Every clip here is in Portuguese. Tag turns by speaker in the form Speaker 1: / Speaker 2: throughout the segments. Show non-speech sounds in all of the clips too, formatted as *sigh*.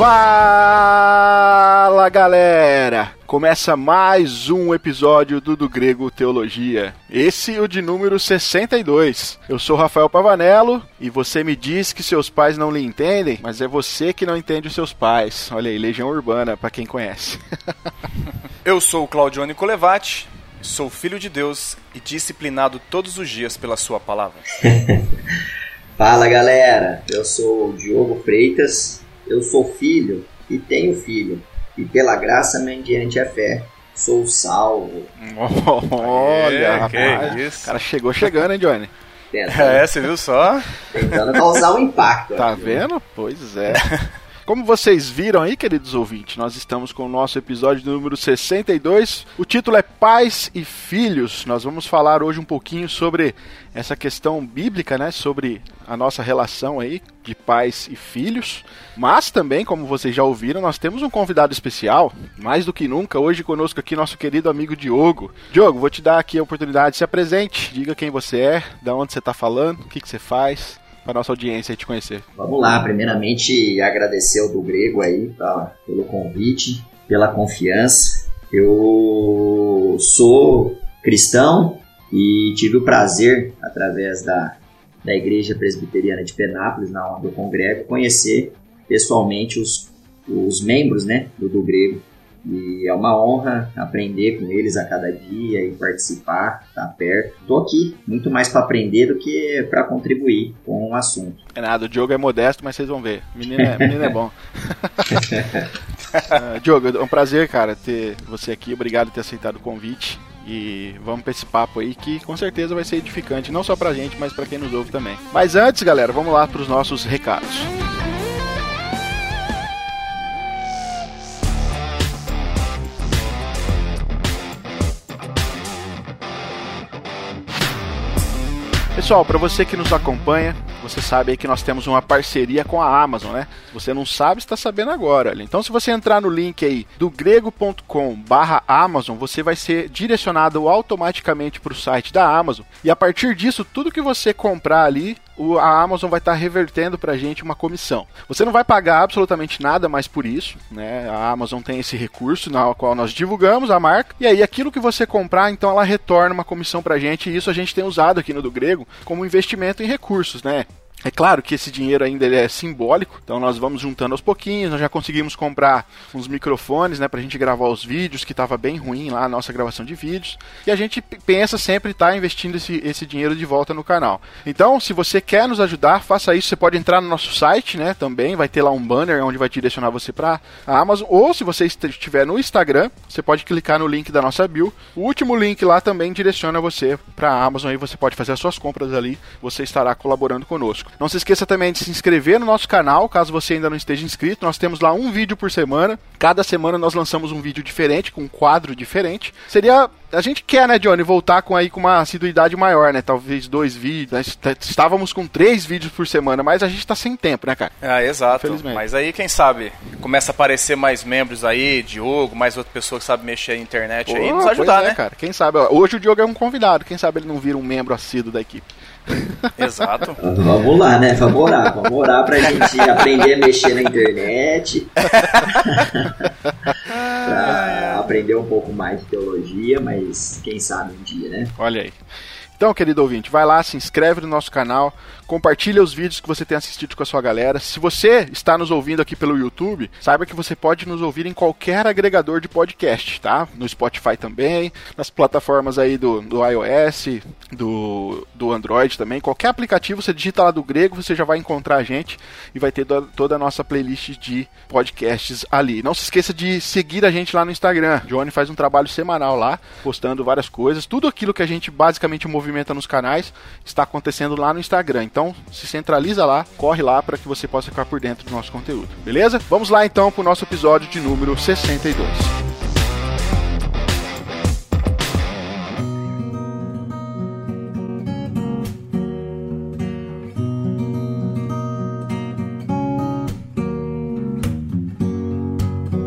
Speaker 1: Fala galera! Começa mais um episódio do Do Grego Teologia. Esse é o de número 62. Eu sou Rafael Pavanello e você me diz que seus pais não lhe entendem, mas é você que não entende os seus pais. Olha aí, Legião Urbana, para quem conhece. *laughs*
Speaker 2: Eu sou o Claudione Colevati, sou filho de Deus e disciplinado todos os dias pela sua palavra. *laughs*
Speaker 3: Fala galera, eu sou o Diogo Freitas, eu sou filho e tenho filho, e pela graça mediante a fé sou salvo.
Speaker 1: Olha, é, rapaz, que isso? o cara chegou chegando, hein, Johnny?
Speaker 2: Tentando, é, você viu só?
Speaker 3: Tentando causar um impacto.
Speaker 1: Tá aqui, vendo? Né? Pois é. *laughs* Como vocês viram aí, queridos ouvintes, nós estamos com o nosso episódio número 62. O título é Pais e Filhos. Nós vamos falar hoje um pouquinho sobre essa questão bíblica, né? Sobre a nossa relação aí de pais e filhos. Mas também, como vocês já ouviram, nós temos um convidado especial, mais do que nunca, hoje conosco aqui nosso querido amigo Diogo. Diogo, vou te dar aqui a oportunidade de se apresente, diga quem você é, da onde você está falando, o que, que você faz para nossa audiência te conhecer.
Speaker 3: Vamos lá, primeiramente agradecer ao do Grego aí tá, pelo convite, pela confiança. Eu sou cristão e tive o prazer, através da, da Igreja Presbiteriana de Penápolis, na onde eu congrego, conhecer pessoalmente os, os membros né, do, do Grego e é uma honra aprender com eles a cada dia e participar, estar perto. Estou aqui muito mais para aprender do que para contribuir com o assunto.
Speaker 1: É nada, o Diogo é modesto, mas vocês vão ver. Menino é, menino é bom. uh, *laughs* Diogo, é um prazer, cara, ter você aqui. Obrigado por ter aceitado o convite. E vamos para esse papo aí que com certeza vai ser edificante, não só pra gente, mas para quem nos ouve também. Mas antes, galera, vamos lá para os nossos recados. Pessoal, para você que nos acompanha, você sabe aí que nós temos uma parceria com a Amazon, né? Se você não sabe, está sabendo agora. Então, se você entrar no link aí do grego.com/amazon, você vai ser direcionado automaticamente para o site da Amazon. E a partir disso, tudo que você comprar ali, a Amazon vai estar tá revertendo para a gente uma comissão. Você não vai pagar absolutamente nada mais por isso, né? A Amazon tem esse recurso na qual nós divulgamos a marca e aí aquilo que você comprar, então ela retorna uma comissão para a gente e isso a gente tem usado aqui no do Grego como investimento em recursos, né? É claro que esse dinheiro ainda é simbólico, então nós vamos juntando aos pouquinhos. Nós já conseguimos comprar uns microfones, né, pra gente gravar os vídeos, que estava bem ruim lá a nossa gravação de vídeos. E a gente pensa sempre estar tá investindo esse, esse dinheiro de volta no canal. Então, se você quer nos ajudar, faça isso. Você pode entrar no nosso site, né, também. Vai ter lá um banner onde vai direcionar você para a Amazon. Ou se você estiver no Instagram, você pode clicar no link da nossa bio. O último link lá também direciona você para a Amazon. Aí você pode fazer as suas compras ali. Você estará colaborando conosco. Não se esqueça também de se inscrever no nosso canal, caso você ainda não esteja inscrito. Nós temos lá um vídeo por semana. Cada semana nós lançamos um vídeo diferente, com um quadro diferente. Seria a gente quer, né, Johnny, voltar com aí com uma assiduidade maior, né? Talvez dois vídeos. Né? Estávamos com três vídeos por semana, mas a gente tá sem tempo, né, cara?
Speaker 2: Ah, exato. Mas aí, quem sabe, começa a aparecer mais membros aí, Diogo, mais outra pessoa que sabe mexer na internet Pô, aí, nos ajudar,
Speaker 1: é,
Speaker 2: né?
Speaker 1: cara. Quem sabe, ó, hoje o Diogo é um convidado, quem sabe ele não vira um membro assíduo da equipe. *laughs*
Speaker 2: Exato.
Speaker 3: vamos lá, né? Vamos orar. Vamos orar pra gente aprender a mexer na internet. *laughs* *laughs* pra aprender um pouco mais de teologia, mas quem sabe um dia, né?
Speaker 1: Olha aí. Então, querido ouvinte, vai lá, se inscreve no nosso canal, compartilha os vídeos que você tem assistido com a sua galera. Se você está nos ouvindo aqui pelo YouTube, saiba que você pode nos ouvir em qualquer agregador de podcast, tá? No Spotify também, nas plataformas aí do, do iOS, do, do Android também. Qualquer aplicativo, você digita lá do grego, você já vai encontrar a gente e vai ter do, toda a nossa playlist de podcasts ali. Não se esqueça de seguir a gente lá no Instagram. Johnny faz um trabalho semanal lá, postando várias coisas. Tudo aquilo que a gente basicamente movimenta nos canais está acontecendo lá no Instagram. Então, se centraliza lá, corre lá para que você possa ficar por dentro do nosso conteúdo. Beleza? Vamos lá então para o nosso episódio de número 62.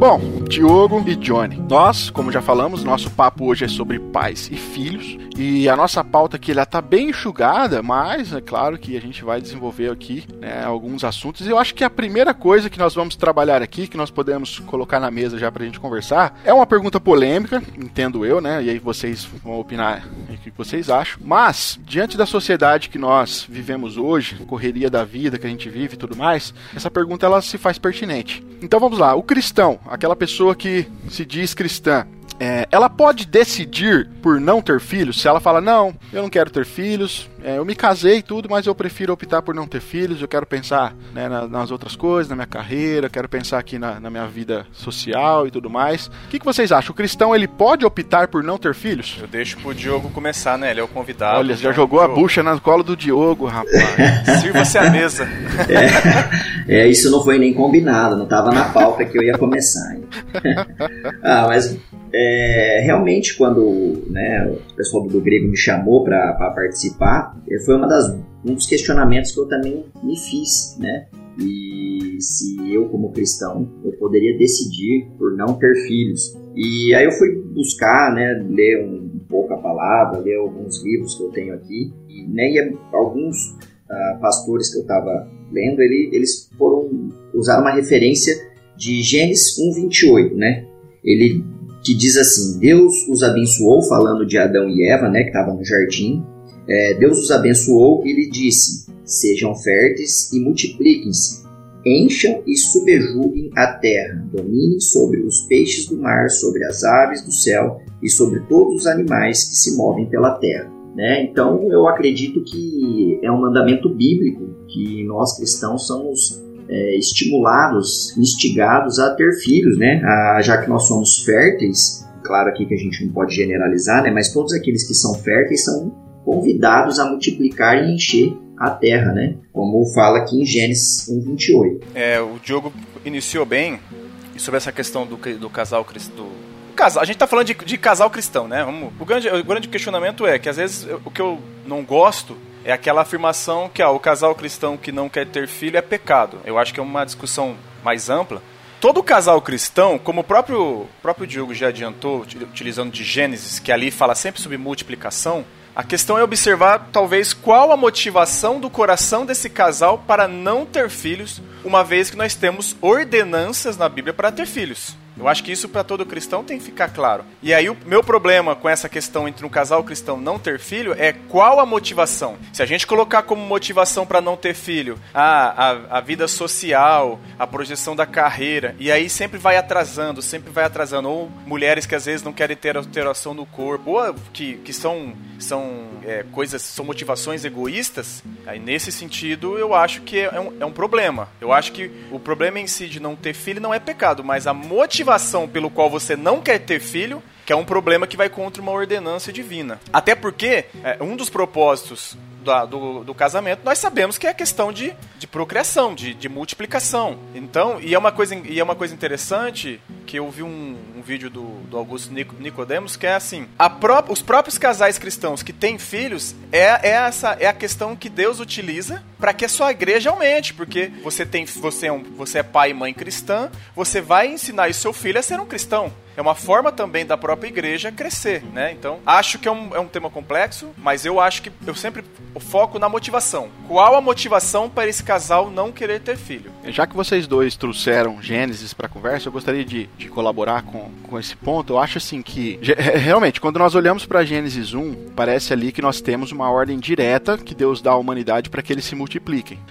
Speaker 1: Bom, Diogo e Johnny, nós, como já falamos, nosso papo hoje é sobre pais e filhos. E a nossa pauta aqui ela tá bem enxugada, mas é claro que a gente vai desenvolver aqui né, alguns assuntos. Eu acho que a primeira coisa que nós vamos trabalhar aqui, que nós podemos colocar na mesa já pra gente conversar, é uma pergunta polêmica, entendo eu, né? E aí vocês vão opinar o que vocês acham. Mas, diante da sociedade que nós vivemos hoje, correria da vida que a gente vive e tudo mais, essa pergunta ela se faz pertinente. Então vamos lá, o cristão, aquela pessoa que se diz cristã, é, ela pode decidir por não ter filhos? Se ela fala, não, eu não quero ter filhos, é, eu me casei e tudo, mas eu prefiro optar por não ter filhos, eu quero pensar né, na, nas outras coisas, na minha carreira, quero pensar aqui na, na minha vida social e tudo mais. O que, que, vocês acham? O cristão, ele pode optar por não ter filhos?
Speaker 2: Eu deixo pro Diogo começar, né? Ele é o convidado.
Speaker 1: Olha, já jogou a bucha no colo do Diogo, rapaz. *laughs*
Speaker 2: Sirva-se a mesa.
Speaker 3: É, é, isso não foi nem combinado, não tava na pauta que eu ia começar. *laughs* ah, mas é, realmente, quando né, o pessoal do Grego me chamou para participar, é, foi uma das, um dos questionamentos que eu também me fiz, né? E se eu, como cristão, eu poderia decidir por não ter filhos. E aí eu fui buscar, né, ler um, um pouco a palavra, ler alguns livros que eu tenho aqui, e, né, alguns uh, pastores que eu estava lendo, ele, eles foram usar uma referência de Gênesis 1:28, né? Ele que diz assim: Deus os abençoou, falando de Adão e Eva, né, que estavam no jardim. É, Deus os abençoou e lhe disse: Sejam férteis e multipliquem-se, encham e subjuguem a terra, dominem sobre os peixes do mar, sobre as aves do céu e sobre todos os animais que se movem pela terra. Né? Então eu acredito que é um mandamento bíblico que nós cristãos somos é, estimulados, instigados a ter filhos, né? A, já que nós somos férteis, claro aqui que a gente não pode generalizar, né? Mas todos aqueles que são férteis são convidados a multiplicar e encher a terra, né? Como fala aqui em Gênesis 1:28.
Speaker 2: É, o Diogo iniciou bem sobre essa questão do, do casal cristão. Casal, a gente tá falando de, de casal cristão, né? Vamos, o, grande, o grande questionamento é que às vezes o que eu não gosto é aquela afirmação que ah, o casal cristão que não quer ter filho é pecado. Eu acho que é uma discussão mais ampla. Todo casal cristão, como o próprio, próprio Diogo já adiantou, utilizando de Gênesis, que ali fala sempre sobre multiplicação, a questão é observar, talvez, qual a motivação do coração desse casal para não ter filhos, uma vez que nós temos ordenanças na Bíblia para ter filhos. Eu acho que isso para todo cristão tem que ficar claro. E aí o meu problema com essa questão entre um casal cristão não ter filho é qual a motivação. Se a gente colocar como motivação para não ter filho a, a, a vida social, a projeção da carreira, e aí sempre vai atrasando, sempre vai atrasando. Ou mulheres que às vezes não querem ter alteração no corpo, ou que, que são, são é, coisas, são motivações egoístas, aí nesse sentido eu acho que é um, é um problema. Eu acho que o problema em si de não ter filho não é pecado, mas a motivação motivação pelo qual você não quer ter filho, que é um problema que vai contra uma ordenança divina. Até porque é, um dos propósitos do, do, do, casamento, nós sabemos que é a questão de, de procriação, de, de multiplicação. Então, e é uma coisa, e é uma coisa interessante que eu vi um, um vídeo do, do Augusto Nicodemos que é assim: pró os próprios casais cristãos que têm filhos é, é, essa, é a questão que Deus utiliza para que a sua igreja aumente, porque você tem você é, um, você é pai e mãe cristã, você vai ensinar o seu filho a ser um cristão é uma forma também da própria igreja crescer, né? Então, acho que é um, é um tema complexo, mas eu acho que eu sempre foco na motivação. Qual a motivação para esse casal não querer ter filho?
Speaker 1: Já que vocês dois trouxeram Gênesis para a conversa, eu gostaria de, de colaborar com, com esse ponto. Eu acho assim que, realmente, quando nós olhamos para Gênesis 1, parece ali que nós temos uma ordem direta que Deus dá à humanidade para que eles se multipliquem.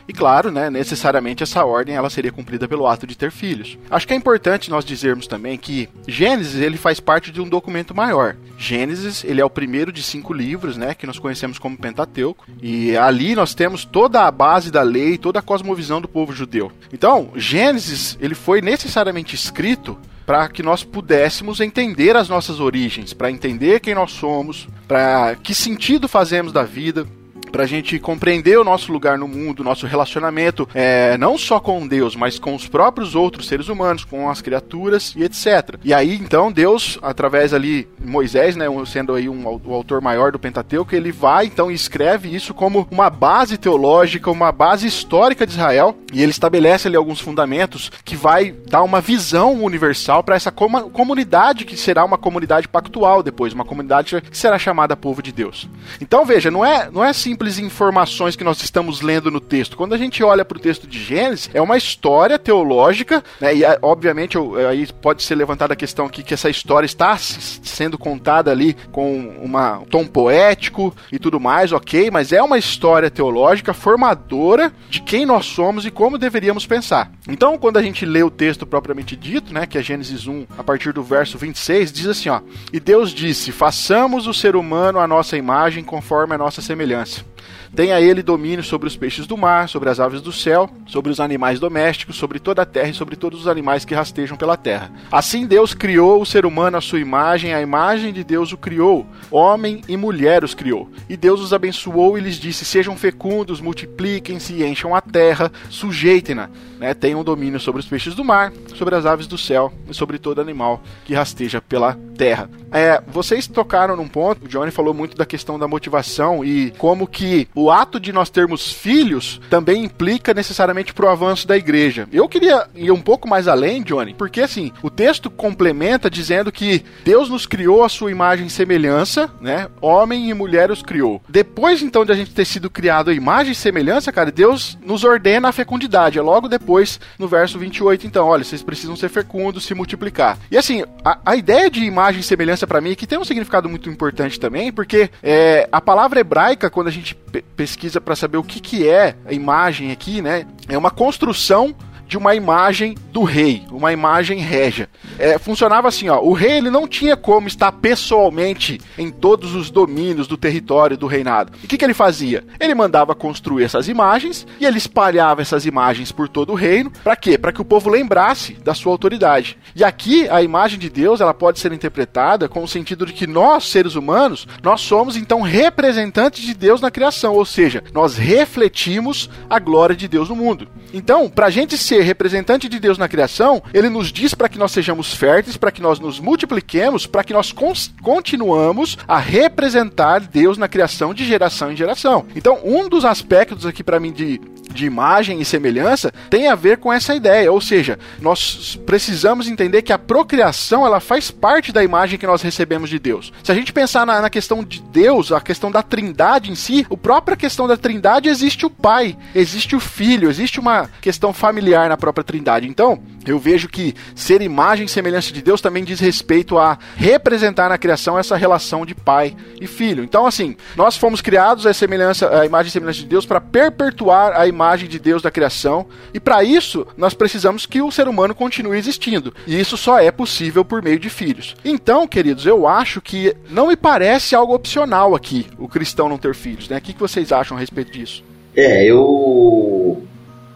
Speaker 1: E claro, né, necessariamente essa ordem ela seria cumprida pelo ato de ter filhos. Acho que é importante nós dizermos também que Gênesis Gênesis ele faz parte de um documento maior. Gênesis ele é o primeiro de cinco livros, né, que nós conhecemos como Pentateuco, e ali nós temos toda a base da lei, toda a cosmovisão do povo judeu. Então, Gênesis ele foi necessariamente escrito para que nós pudéssemos entender as nossas origens, para entender quem nós somos, para que sentido fazemos da vida, pra gente compreender o nosso lugar no mundo, nosso relacionamento, é, não só com Deus, mas com os próprios outros seres humanos, com as criaturas e etc. E aí, então, Deus, através ali, Moisés, né, sendo aí um, o autor maior do Pentateuco, ele vai, então, e escreve isso como uma base teológica, uma base histórica de Israel, e ele estabelece ali alguns fundamentos que vai dar uma visão universal para essa com comunidade que será uma comunidade pactual depois, uma comunidade que será chamada povo de Deus. Então, veja, não é, não é simples informações que nós estamos lendo no texto. Quando a gente olha para o texto de Gênesis, é uma história teológica, né, e obviamente aí pode ser levantada a questão aqui que essa história está sendo contada ali com um tom poético e tudo mais, ok, mas é uma história teológica formadora de quem nós somos e como deveríamos pensar. Então, quando a gente lê o texto propriamente dito, né, que é Gênesis 1, a partir do verso 26, diz assim, ó: "E Deus disse: Façamos o ser humano à nossa imagem, conforme a nossa semelhança." Tenha ele domínio sobre os peixes do mar, sobre as aves do céu, sobre os animais domésticos, sobre toda a terra e sobre todos os animais que rastejam pela terra. Assim Deus criou o ser humano à sua imagem, a imagem de Deus o criou, homem e mulher os criou. E Deus os abençoou e lhes disse: Sejam fecundos, multipliquem-se e encham a terra, sujeitem-na, né? tenham domínio sobre os peixes do mar, sobre as aves do céu e sobre todo animal que rasteja pela terra. É, vocês tocaram num ponto, o Johnny falou muito da questão da motivação e como que ato de nós termos filhos também implica necessariamente pro avanço da igreja. Eu queria ir um pouco mais além, Johnny, porque assim, o texto complementa dizendo que Deus nos criou a sua imagem e semelhança, né? Homem e mulher os criou. Depois então de a gente ter sido criado a imagem e semelhança, cara, Deus nos ordena a fecundidade. É logo depois, no verso 28, então, olha, vocês precisam ser fecundos, se multiplicar. E assim, a, a ideia de imagem e semelhança para mim que tem um significado muito importante também, porque é, a palavra hebraica, quando a gente pesquisa para saber o que, que é a imagem aqui, né? É uma construção de uma imagem do rei, uma imagem régia. É, funcionava assim, ó, o rei ele não tinha como estar pessoalmente em todos os domínios do território do reinado. E o que, que ele fazia? Ele mandava construir essas imagens e ele espalhava essas imagens por todo o reino. Para quê? Para que o povo lembrasse da sua autoridade. E aqui a imagem de Deus ela pode ser interpretada com o sentido de que nós seres humanos nós somos então representantes de Deus na criação, ou seja, nós refletimos a glória de Deus no mundo. Então, para a gente ser representante de Deus na criação, ele nos diz para que nós sejamos férteis, para que nós nos multipliquemos, para que nós continuamos a representar Deus na criação de geração em geração. Então, um dos aspectos aqui para mim de de imagem e semelhança tem a ver com essa ideia, ou seja, nós precisamos entender que a procriação ela faz parte da imagem que nós recebemos de Deus. Se a gente pensar na, na questão de Deus, a questão da Trindade em si, a própria questão da Trindade existe o Pai, existe o Filho, existe uma questão familiar na própria Trindade. Então, eu vejo que ser imagem e semelhança de Deus também diz respeito a representar na criação essa relação de pai e filho. Então, assim, nós fomos criados a semelhança, a imagem e semelhança de Deus para perpetuar a imagem de Deus da criação, e para isso nós precisamos que o ser humano continue existindo. E isso só é possível por meio de filhos. Então, queridos, eu acho que não me parece algo opcional aqui o cristão não ter filhos, né? O que vocês acham a respeito disso?
Speaker 3: É, eu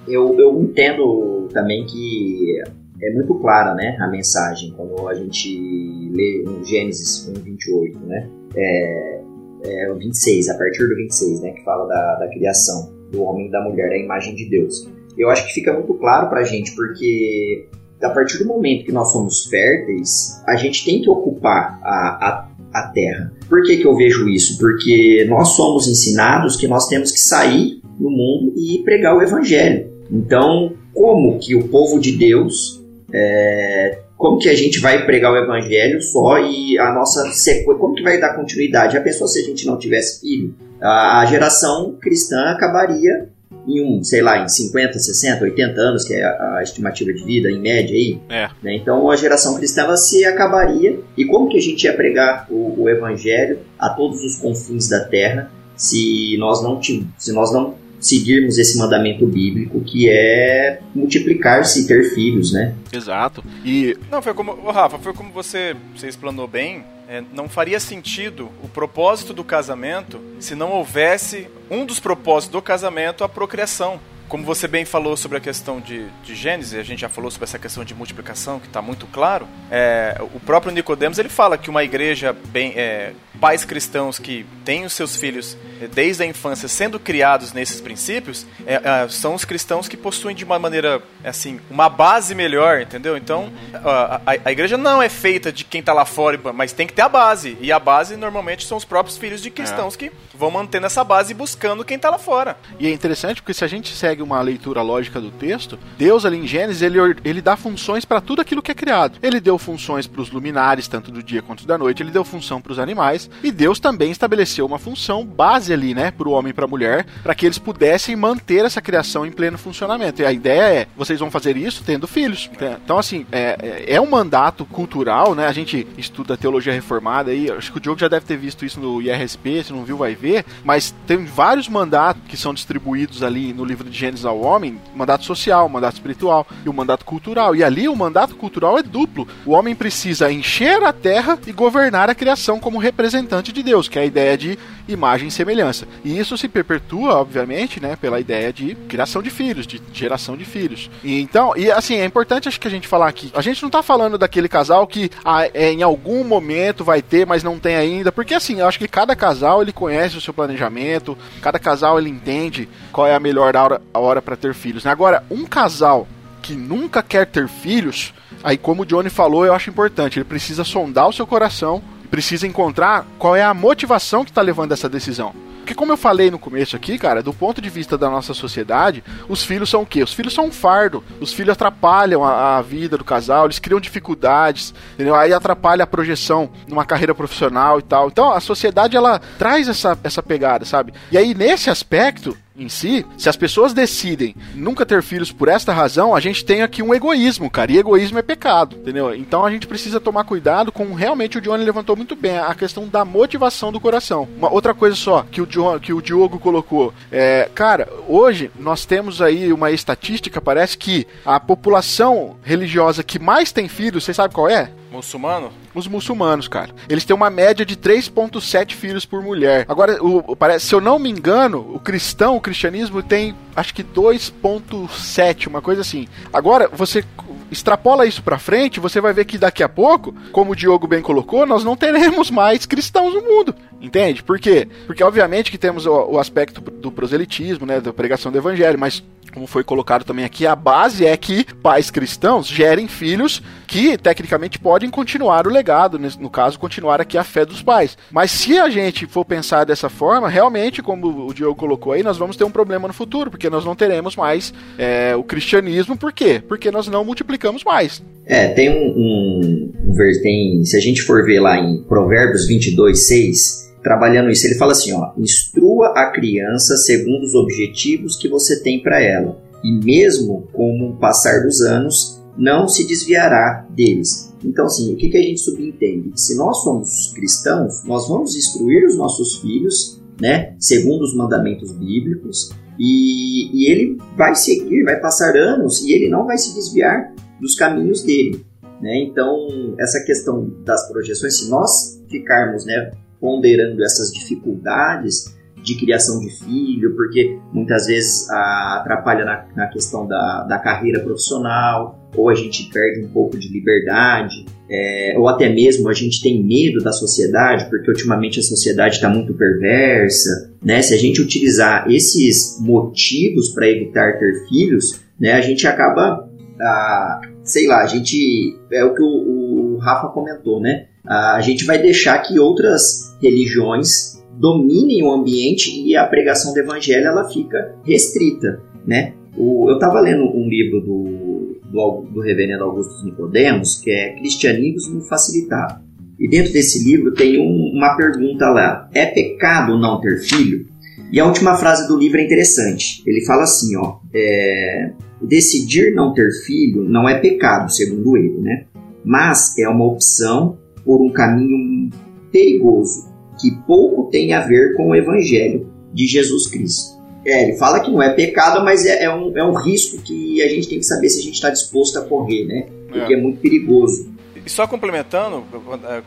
Speaker 3: eu, eu entendo também que é muito clara né, a mensagem quando a gente lê Gênesis 1, 28, né? É, é, o 26, a partir do 26, né, que fala da, da criação do homem e da mulher, a imagem de Deus. Eu acho que fica muito claro pra gente, porque a partir do momento que nós somos férteis, a gente tem que ocupar a, a, a terra. Por que, que eu vejo isso? Porque nós somos ensinados que nós temos que sair no mundo e pregar o evangelho. Então, como que o povo de Deus, é, como que a gente vai pregar o evangelho só e a nossa sequência, como que vai dar continuidade? A pessoa, se a gente não tivesse filho, a, a geração cristã acabaria em um, sei lá, em 50, 60, 80 anos, que é a, a estimativa de vida em média aí. É. Né? Então a geração cristã se acabaria. E como que a gente ia pregar o, o evangelho a todos os confins da terra se nós não, se nós não seguirmos esse mandamento bíblico que é multiplicar-se e ter filhos, né?
Speaker 1: Exato. E
Speaker 2: não foi como, oh, Rafa, foi como você, você explanou bem. É, não faria sentido o propósito do casamento se não houvesse um dos propósitos do casamento a procriação. Como você bem falou sobre a questão de, de Gênesis, a gente já falou sobre essa questão de multiplicação, que está muito claro, é, o próprio Nicodemos ele fala que uma igreja bem, é, pais cristãos que têm os seus filhos eh, desde a infância sendo criados nesses princípios é, é, são os cristãos que possuem de uma maneira assim uma base melhor entendeu? Então a, a, a igreja não é feita de quem está lá fora mas tem que ter a base. E a base normalmente são os próprios filhos de cristãos é. que vão mantendo essa base e buscando quem está lá fora.
Speaker 1: E é interessante porque se a gente segue uma leitura lógica do texto Deus ali em Gênesis ele, ele dá funções para tudo aquilo que é criado ele deu funções para os luminares tanto do dia quanto da noite ele deu função para os animais e Deus também estabeleceu uma função base ali, né, para o homem e para a mulher, para que eles pudessem manter essa criação em pleno funcionamento. E a ideia é, vocês vão fazer isso tendo filhos. Então, assim, é, é, é um mandato cultural, né? A gente estuda teologia reformada aí, acho que o Diogo já deve ter visto isso no IRSP, se não viu, vai ver, mas tem vários mandatos que são distribuídos ali no livro de Gênesis ao homem, mandato social, mandato espiritual e o mandato cultural. E ali o mandato cultural é duplo. O homem precisa encher a terra e governar a criação como representante representante de Deus, que é a ideia de imagem e semelhança. E isso se perpetua, obviamente, né, pela ideia de criação de filhos, de geração de filhos. E então, e assim, é importante acho que a gente falar aqui. A gente não tá falando daquele casal que ah, é, em algum momento vai ter, mas não tem ainda, porque assim, eu acho que cada casal ele conhece o seu planejamento, cada casal ele entende qual é a melhor hora, a hora para ter filhos. Né? Agora, um casal que nunca quer ter filhos, aí como o Johnny falou, eu acho importante, ele precisa sondar o seu coração precisa encontrar qual é a motivação que está levando essa decisão. Porque como eu falei no começo aqui, cara, do ponto de vista da nossa sociedade, os filhos são o quê? Os filhos são um fardo. Os filhos atrapalham a, a vida do casal, eles criam dificuldades, entendeu? Aí atrapalha a projeção numa carreira profissional e tal. Então a sociedade ela traz essa, essa pegada, sabe? E aí nesse aspecto, em si, se as pessoas decidem nunca ter filhos por esta razão, a gente tem aqui um egoísmo, cara. E egoísmo é pecado, entendeu? Então a gente precisa tomar cuidado com realmente o Johnny levantou muito bem a questão da motivação do coração. Uma outra coisa só que o, John, que o Diogo colocou, é, cara, hoje nós temos aí uma estatística, parece que a população religiosa que mais tem filhos, você sabe qual é?
Speaker 2: Muçulmano?
Speaker 1: Os muçulmanos, cara. Eles têm uma média de 3,7 filhos por mulher. Agora, o, parece, se eu não me engano, o cristão, o cristianismo tem acho que 2,7, uma coisa assim. Agora, você extrapola isso para frente, você vai ver que daqui a pouco, como o Diogo bem colocou, nós não teremos mais cristãos no mundo. Entende? Por quê? Porque obviamente que temos o, o aspecto do proselitismo, né, da pregação do evangelho, mas como foi colocado também aqui, a base é que pais cristãos gerem filhos que tecnicamente podem continuar o legado, no caso, continuar aqui a fé dos pais. Mas se a gente for pensar dessa forma, realmente, como o Diogo colocou aí, nós vamos ter um problema no futuro, porque nós não teremos mais é, o cristianismo, por quê? Porque nós não multiplicamos mais.
Speaker 3: É, tem um, um, um tem, se a gente for ver lá em Provérbios 22, 6, trabalhando isso. Ele fala assim, ó, instrua a criança segundo os objetivos que você tem para ela, e mesmo com o passar dos anos, não se desviará deles. Então, assim, o que, que a gente subentende? Se nós somos cristãos, nós vamos instruir os nossos filhos, né, segundo os mandamentos bíblicos, e, e ele vai seguir, vai passar anos, e ele não vai se desviar dos caminhos dele. Né? Então, essa questão das projeções, se nós ficarmos né, ponderando essas dificuldades de criação de filho, porque muitas vezes ah, atrapalha na, na questão da, da carreira profissional, ou a gente perde um pouco de liberdade, é, ou até mesmo a gente tem medo da sociedade, porque ultimamente a sociedade está muito perversa. Né? Se a gente utilizar esses motivos para evitar ter filhos, né, a gente acaba, ah, sei lá, a gente. É o que o, o Rafa comentou, né? a gente vai deixar que outras religiões dominem o ambiente e a pregação do evangelho ela fica restrita, né? O, eu estava lendo um livro do, do, do reverendo Augusto Nicodemos, que é Cristianismo Facilitado. E dentro desse livro tem um, uma pergunta lá: é pecado não ter filho? E a última frase do livro é interessante. Ele fala assim, ó, é, decidir não ter filho não é pecado, segundo ele, né? Mas é uma opção por um caminho perigoso que pouco tem a ver com o evangelho de Jesus Cristo. É, ele fala que não é pecado, mas é, é, um, é um risco que a gente tem que saber se a gente está disposto a correr, né? Porque é, é muito perigoso.
Speaker 2: E só complementando,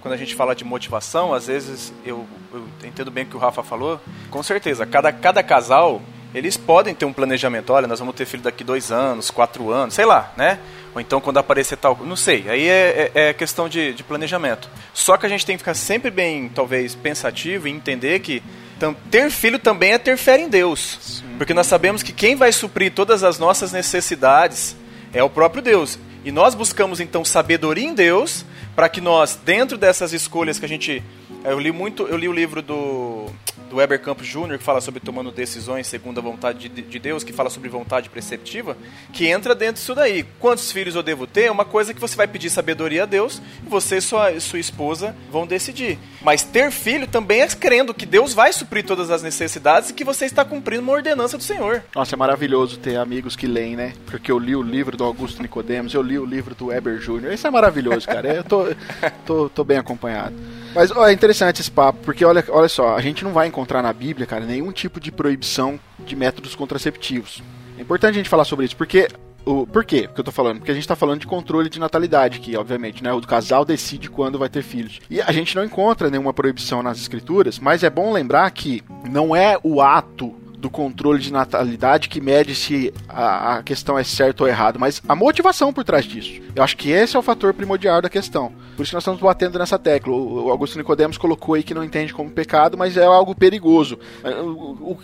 Speaker 2: quando a gente fala de motivação, às vezes eu, eu, entendo bem o que o Rafa falou. Com certeza, cada, cada casal eles podem ter um planejamento. Olha, nós vamos ter filho daqui dois anos, quatro anos, sei lá, né? Ou então quando aparecer tal. Não sei. Aí é, é, é questão de, de, planejamento. Só que a gente tem que ficar sempre bem, talvez, pensativo e entender que ter filho também é ter fé em Deus. Sim. Porque nós sabemos que quem vai suprir todas as nossas necessidades é o próprio Deus. E nós buscamos então sabedoria em Deus para que nós, dentro dessas escolhas que a gente. Eu li muito, eu li o livro do do Weber Campos Jr., que fala sobre tomando decisões segundo a vontade de, de, Deus, que fala sobre vontade preceptiva, que entra dentro disso daí. Quantos filhos eu devo ter é uma coisa que você vai pedir sabedoria a Deus e você e sua, sua esposa vão decidir. Mas ter filho também é crendo que Deus vai suprir todas as necessidades e que você está cumprindo uma ordenança do Senhor.
Speaker 1: Nossa, é maravilhoso ter amigos que leem, né? Porque eu li o livro do Augusto Nicodemos, eu li o livro do Weber Jr. Isso é maravilhoso, cara. Eu tô, tô, tô bem acompanhado. Mas ó, é interessante esse papo, porque olha, olha só, a gente não vai encontrar na Bíblia, cara, nenhum tipo de proibição de métodos contraceptivos. É importante a gente falar sobre isso, porque. O, por quê que eu tô falando? Porque a gente tá falando de controle de natalidade aqui, obviamente, né? O casal decide quando vai ter filhos. E a gente não encontra nenhuma proibição nas escrituras, mas é bom lembrar que não é o ato do controle de natalidade que mede se a, a questão é certa ou errada, mas a motivação por trás disso. Eu acho que esse é o fator primordial da questão. Por isso nós estamos batendo nessa tecla. O Augusto Nicodemos colocou aí que não entende como pecado, mas é algo perigoso. O, o,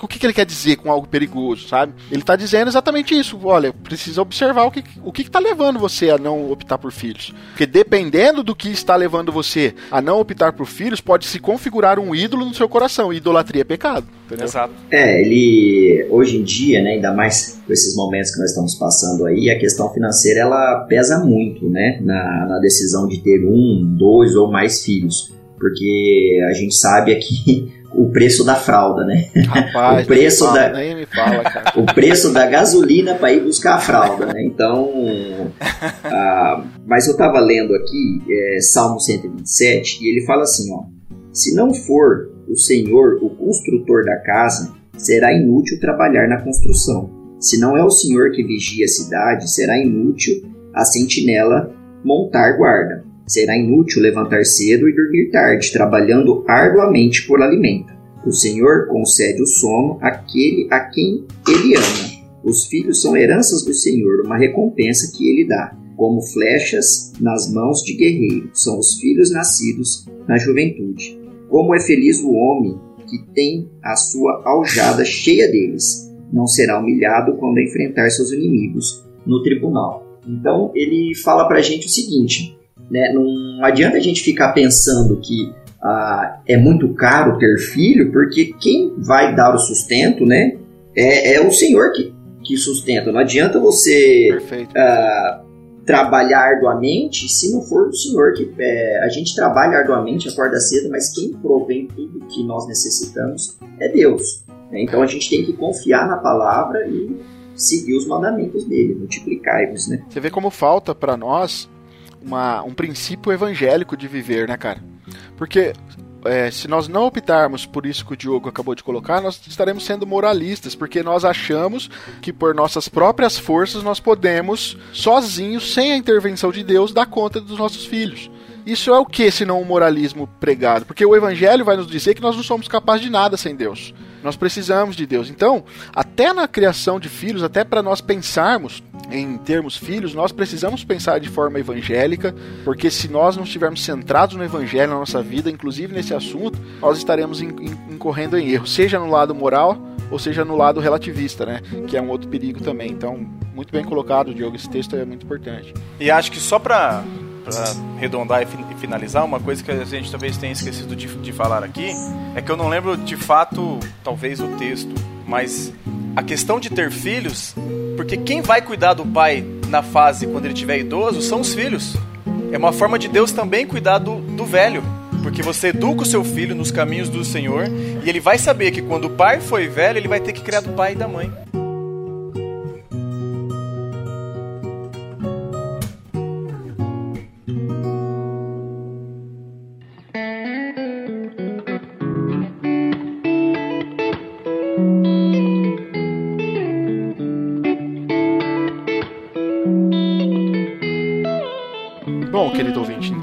Speaker 1: o que, que, ele quer dizer com algo perigoso, sabe? Ele está dizendo exatamente isso. Olha, precisa observar o que o que está levando você a não optar por filhos. Porque dependendo do que está levando você a não optar por filhos, pode se configurar um ídolo no seu coração. Idolatria é pecado. Entendeu?
Speaker 2: Exato.
Speaker 3: É, ele hoje em dia, né, ainda mais com esses momentos que nós estamos passando aí, a questão financeira ela pesa muito, né, na, na decisão de ter um, dois ou mais filhos, porque a gente sabe aqui *laughs* o preço da fralda, né?
Speaker 1: Rapaz, *laughs*
Speaker 3: o preço
Speaker 1: fala,
Speaker 3: da
Speaker 1: nem me fala, cara. *laughs*
Speaker 3: o preço da gasolina para ir buscar a fralda, né? Então, ah, mas eu estava lendo aqui é, Salmo 127 e ele fala assim, ó: se não for o Senhor o construtor da casa, será inútil trabalhar na construção. Se não é o Senhor que vigia a cidade, será inútil a sentinela montar guarda. Será inútil levantar cedo e dormir tarde, trabalhando arduamente por alimento. O Senhor concede o sono àquele a quem ele ama. Os filhos são heranças do Senhor, uma recompensa que ele dá. Como flechas nas mãos de guerreiro, são os filhos nascidos na juventude. Como é feliz o homem que tem a sua aljada cheia deles. Não será humilhado quando enfrentar seus inimigos no tribunal. Então ele fala para a gente o seguinte: né, não adianta a gente ficar pensando que ah, é muito caro ter filho, porque quem vai dar o sustento né, é, é o Senhor que, que sustenta. Não adianta você ah, trabalhar arduamente se não for o Senhor que é, a gente trabalha arduamente, acorda cedo, mas quem provém tudo que nós necessitamos é Deus. Né? Então a gente tem que confiar na palavra e seguir os mandamentos dele, multiplicar-vos, né?
Speaker 1: Você vê como falta para nós uma, um princípio evangélico de viver, né, cara? Porque é, se nós não optarmos por isso que o Diogo acabou de colocar, nós estaremos sendo moralistas, porque nós achamos que por nossas próprias forças nós podemos, sozinhos, sem a intervenção de Deus, dar conta dos nossos filhos. Isso é o que, se não um moralismo pregado? Porque o Evangelho vai nos dizer que nós não somos capazes de nada sem Deus. Nós precisamos de Deus. Então, até na criação de filhos, até para nós pensarmos em termos filhos, nós precisamos pensar de forma evangélica, porque se nós não estivermos centrados no Evangelho na nossa vida, inclusive nesse assunto, nós estaremos incorrendo em erro, seja no lado moral ou seja no lado relativista, né? Que é um outro perigo também. Então, muito bem colocado, Diogo. Esse texto é muito importante.
Speaker 2: E acho que só para para arredondar e finalizar, uma coisa que a gente talvez tenha esquecido de, de falar aqui é que eu não lembro de fato, talvez, o texto, mas a questão de ter filhos, porque quem vai cuidar do pai na fase quando ele tiver idoso são os filhos. É uma forma de Deus também cuidar do, do velho. Porque você educa o seu filho nos caminhos do Senhor e ele vai saber que quando o pai foi velho, ele vai ter que criar do pai e da mãe.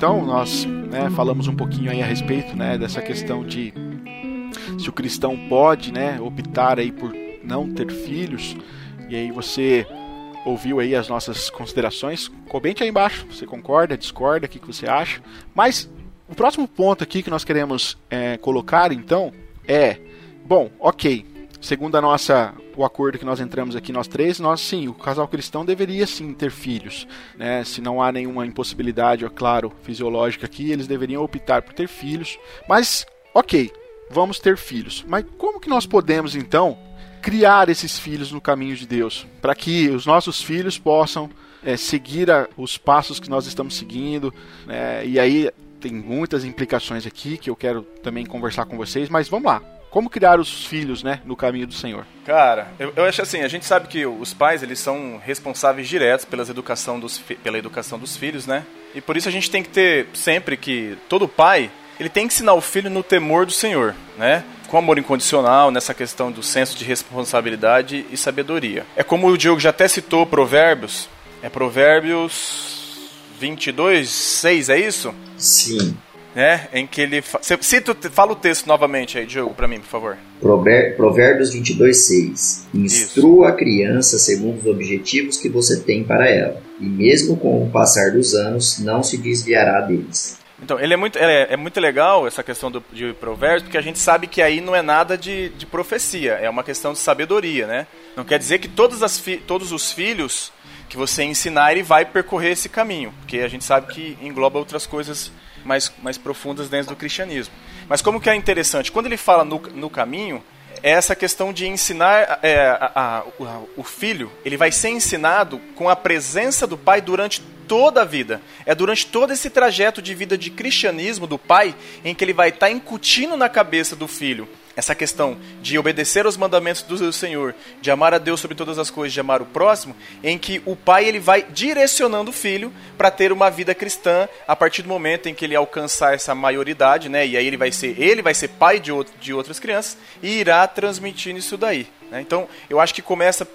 Speaker 1: Então, nós né, falamos um pouquinho aí a respeito né, dessa questão de se o cristão pode né, optar aí por não ter filhos. E aí você ouviu aí as nossas considerações. Comente aí embaixo. Você concorda, discorda, o que, que você acha. Mas o próximo ponto aqui que nós queremos é, colocar então é, bom, ok. Segundo a nossa o acordo que nós entramos aqui nós três, nós sim, o casal cristão deveria sim ter filhos, né? Se não há nenhuma impossibilidade, é claro, fisiológica aqui, eles deveriam optar por ter filhos. Mas, ok, vamos ter filhos. Mas como que nós podemos então criar esses filhos no caminho de Deus, para que os nossos filhos possam é, seguir a, os passos que nós estamos seguindo. É, e aí tem muitas implicações aqui que eu quero também conversar com vocês, mas vamos lá. Como criar os filhos, né, no caminho do Senhor?
Speaker 2: Cara, eu, eu acho assim, a gente sabe que os pais, eles são responsáveis diretos pelas educação dos, pela educação dos filhos, né? E por isso a gente tem que ter sempre que todo pai, ele tem que ensinar o filho no temor do Senhor, né? com amor incondicional nessa questão do senso de responsabilidade e sabedoria. É como o Diogo já até citou Provérbios, é Provérbios 22, 6, é isso?
Speaker 3: Sim.
Speaker 2: Né? Em que ele. Fa... Cita, fala o texto novamente aí, Diogo, para mim, por favor.
Speaker 3: Provérbios 22, 6. Instrua isso. a criança segundo os objetivos que você tem para ela, e mesmo com o passar dos anos, não se desviará deles.
Speaker 2: Então, ele é muito, é, é muito legal essa questão do, de provérbios, porque a gente sabe que aí não é nada de, de profecia, é uma questão de sabedoria, né? Não quer dizer que todas as fi, todos os filhos que você ensinar, ele vai percorrer esse caminho, porque a gente sabe que engloba outras coisas mais, mais profundas dentro do cristianismo. Mas como que é interessante, quando ele fala no, no caminho, é essa questão de ensinar é, a, a, o filho, ele vai ser ensinado com a presença do pai durante toda a vida. É durante todo esse trajeto de vida de cristianismo do pai em que ele vai estar tá incutindo na cabeça do filho essa questão de obedecer aos mandamentos do Senhor, de amar a Deus sobre todas as coisas, de amar o próximo, em que o pai ele vai direcionando o filho para ter uma vida cristã a partir do momento em que ele alcançar essa maioridade, né? E aí ele vai ser ele vai ser pai de, outro, de outras crianças e irá transmitindo isso daí. Né? Então, eu acho que começa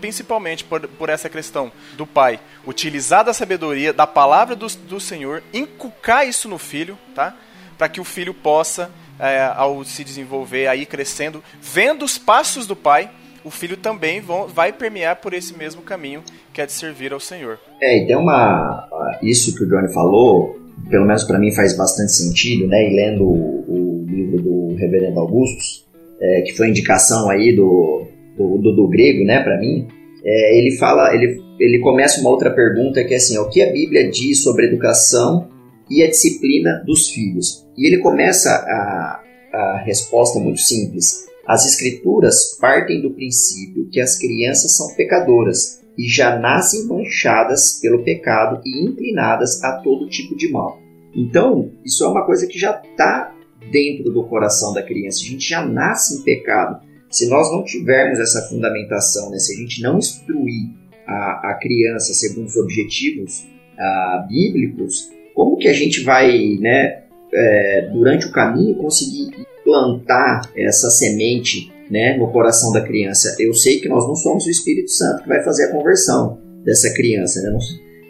Speaker 2: principalmente por, por, essa questão do pai utilizar da sabedoria, da palavra do, do Senhor, inculcar isso no filho, tá? Para que o filho possa é, ao se desenvolver, aí crescendo, vendo os passos do pai, o filho também vão, vai permear por esse mesmo caminho que é de servir ao Senhor.
Speaker 3: É, e tem uma. Isso que o Johnny falou, pelo menos para mim faz bastante sentido, né? E lendo o, o livro do Reverendo Augustus, é, que foi indicação aí do, do, do, do grego, né, para mim, é, ele fala, ele, ele começa uma outra pergunta que é assim: o que a Bíblia diz sobre educação e a disciplina dos filhos. E ele começa a, a resposta muito simples. As escrituras partem do princípio que as crianças são pecadoras e já nascem manchadas pelo pecado e inclinadas a todo tipo de mal. Então, isso é uma coisa que já está dentro do coração da criança. A gente já nasce em pecado. Se nós não tivermos essa fundamentação, né? se a gente não instruir a, a criança segundo os objetivos uh, bíblicos, como que a gente vai, né, é, durante o caminho, conseguir plantar essa semente né, no coração da criança? Eu sei que nós não somos o Espírito Santo que vai fazer a conversão dessa criança, né?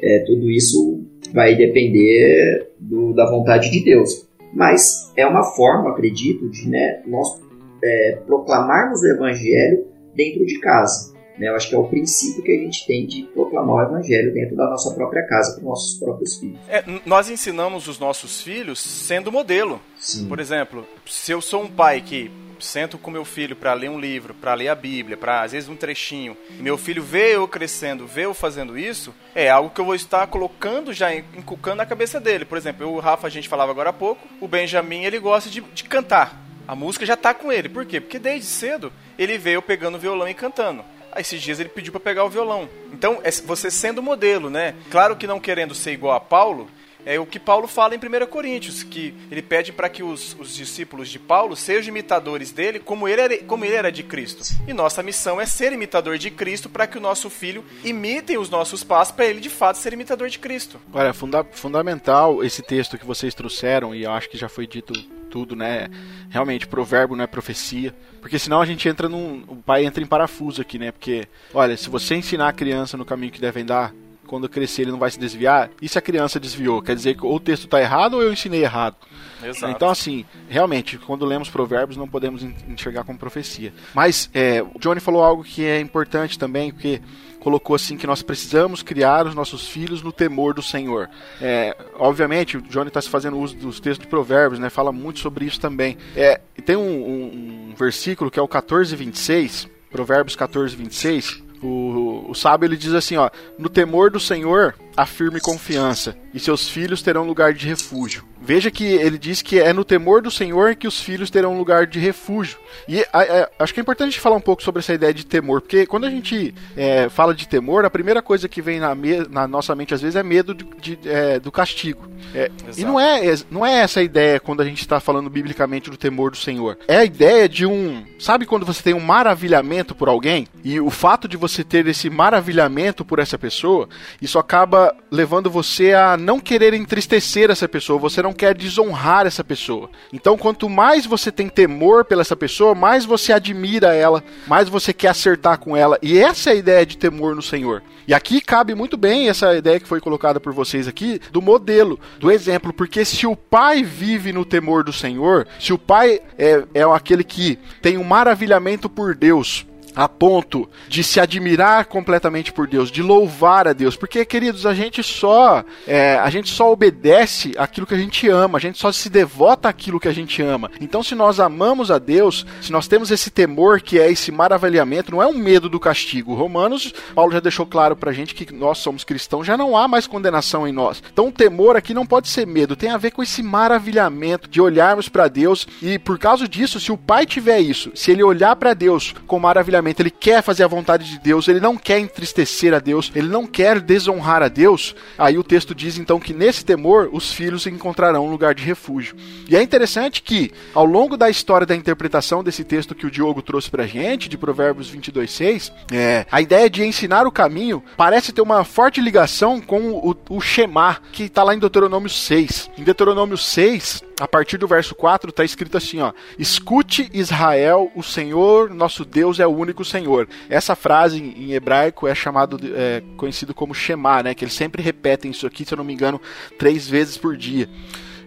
Speaker 3: É, tudo isso vai depender do, da vontade de Deus. Mas é uma forma, acredito, de né, nós é, proclamarmos o Evangelho dentro de casa. Né? Eu acho que é o princípio que a gente tem de proclamar o evangelho dentro da nossa própria casa para os nossos próprios filhos.
Speaker 2: É, nós ensinamos os nossos filhos sendo modelo. Sim. Por exemplo, se eu sou um pai que sento com meu filho para ler um livro, para ler a Bíblia, para às vezes um trechinho, e meu filho vê eu crescendo, vê eu fazendo isso, é algo que eu vou estar colocando já, inculcando na cabeça dele. Por exemplo, eu, o Rafa, a gente falava agora há pouco, o Benjamin, ele gosta de, de cantar. A música já está com ele. Por quê? Porque desde cedo ele veio pegando violão e cantando. Aí esses dias ele pediu para pegar o violão. Então, é você sendo modelo, né? Claro que não querendo ser igual a Paulo, é o que Paulo fala em 1 Coríntios, que ele pede para que os, os, discípulos de Paulo sejam imitadores dele como ele, era, como ele era de Cristo. E nossa missão é ser imitador de Cristo para que o nosso filho imite os nossos passos para ele de fato ser imitador de Cristo.
Speaker 1: Olha, funda fundamental esse texto que vocês trouxeram, e eu acho que já foi dito tudo, né? Realmente, provérbio não é profecia. Porque senão a gente entra num. O pai entra em parafuso aqui, né? Porque, olha, se você ensinar a criança no caminho que deve andar, quando crescer ele não vai se desviar. E se a criança desviou? Quer dizer que ou o texto está errado ou eu ensinei errado. Exato. Então, assim, realmente, quando lemos provérbios, não podemos enxergar como profecia. Mas é, o Johnny falou algo que é importante também, porque colocou assim que nós precisamos criar os nossos filhos no temor do Senhor. É, obviamente, o Johnny está se fazendo uso dos textos de provérbios, né? Fala muito sobre isso também. É, tem um, um, um versículo que é o 14, 26, Provérbios 14, 26, o, o sábio ele diz assim, ó: "No temor do Senhor, afirme confiança, e seus filhos terão lugar de refúgio." Veja que ele diz que é no temor do Senhor que os filhos terão lugar de refúgio. E a, a, acho que é importante falar um pouco sobre essa ideia de temor, porque quando a gente é, fala de temor, a primeira coisa que vem na, me, na nossa mente às vezes é medo de, de, é, do castigo. É, e não é, não é essa a ideia quando a gente está falando biblicamente do temor do Senhor. É a ideia de um. Sabe quando você tem um maravilhamento por alguém? E o fato de você ter esse maravilhamento por essa pessoa, isso acaba levando você a não querer entristecer essa pessoa. Você não quer desonrar essa pessoa. Então, quanto mais você tem temor pela essa pessoa, mais você admira ela, mais você quer acertar com ela. E essa é a ideia de temor no Senhor. E aqui cabe muito bem essa ideia que foi colocada por vocês aqui do modelo, do exemplo, porque se o pai vive no temor do Senhor, se o pai é, é aquele que tem um maravilhamento por Deus, a ponto de se admirar completamente por Deus, de louvar a Deus, porque queridos, a gente só é, a gente só obedece aquilo que a gente ama, a gente só se devota àquilo que a gente ama. Então, se nós amamos a Deus, se nós temos esse temor que é esse maravilhamento, não é um medo do castigo. Romanos, Paulo já deixou claro pra gente que nós somos cristãos, já não há mais condenação em nós. Então, o temor aqui não pode ser medo, tem a ver com esse maravilhamento de olharmos para Deus e por causa disso, se o pai tiver isso, se ele olhar para Deus com maravilhamento ele quer fazer a vontade de Deus, ele não quer entristecer a Deus, ele não quer desonrar a Deus, aí o texto diz então que nesse temor os filhos encontrarão um lugar de refúgio. E é interessante que, ao longo da história da interpretação desse texto que o Diogo trouxe pra gente, de Provérbios 22,6, é, a ideia de ensinar o caminho parece ter uma forte ligação com o, o Shema, que está lá em Deuteronômio 6. Em Deuteronômio 6, a partir do verso 4, está escrito assim: ó, Escute Israel, o Senhor nosso Deus é o único Senhor. Essa frase em hebraico é chamado é, conhecido como Shema, né? Que eles sempre repetem isso aqui, se eu não me engano, três vezes por dia.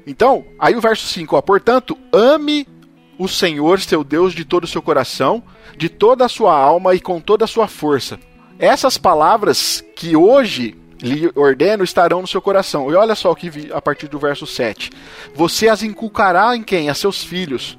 Speaker 1: Então, aí o verso 5, ó, portanto, ame o Senhor, seu Deus, de todo o seu coração, de toda a sua alma e com toda a sua força. Essas palavras que hoje lhe ordeno estarão no seu coração. E olha só o que vi a partir do verso 7. Você as inculcará em quem? A seus filhos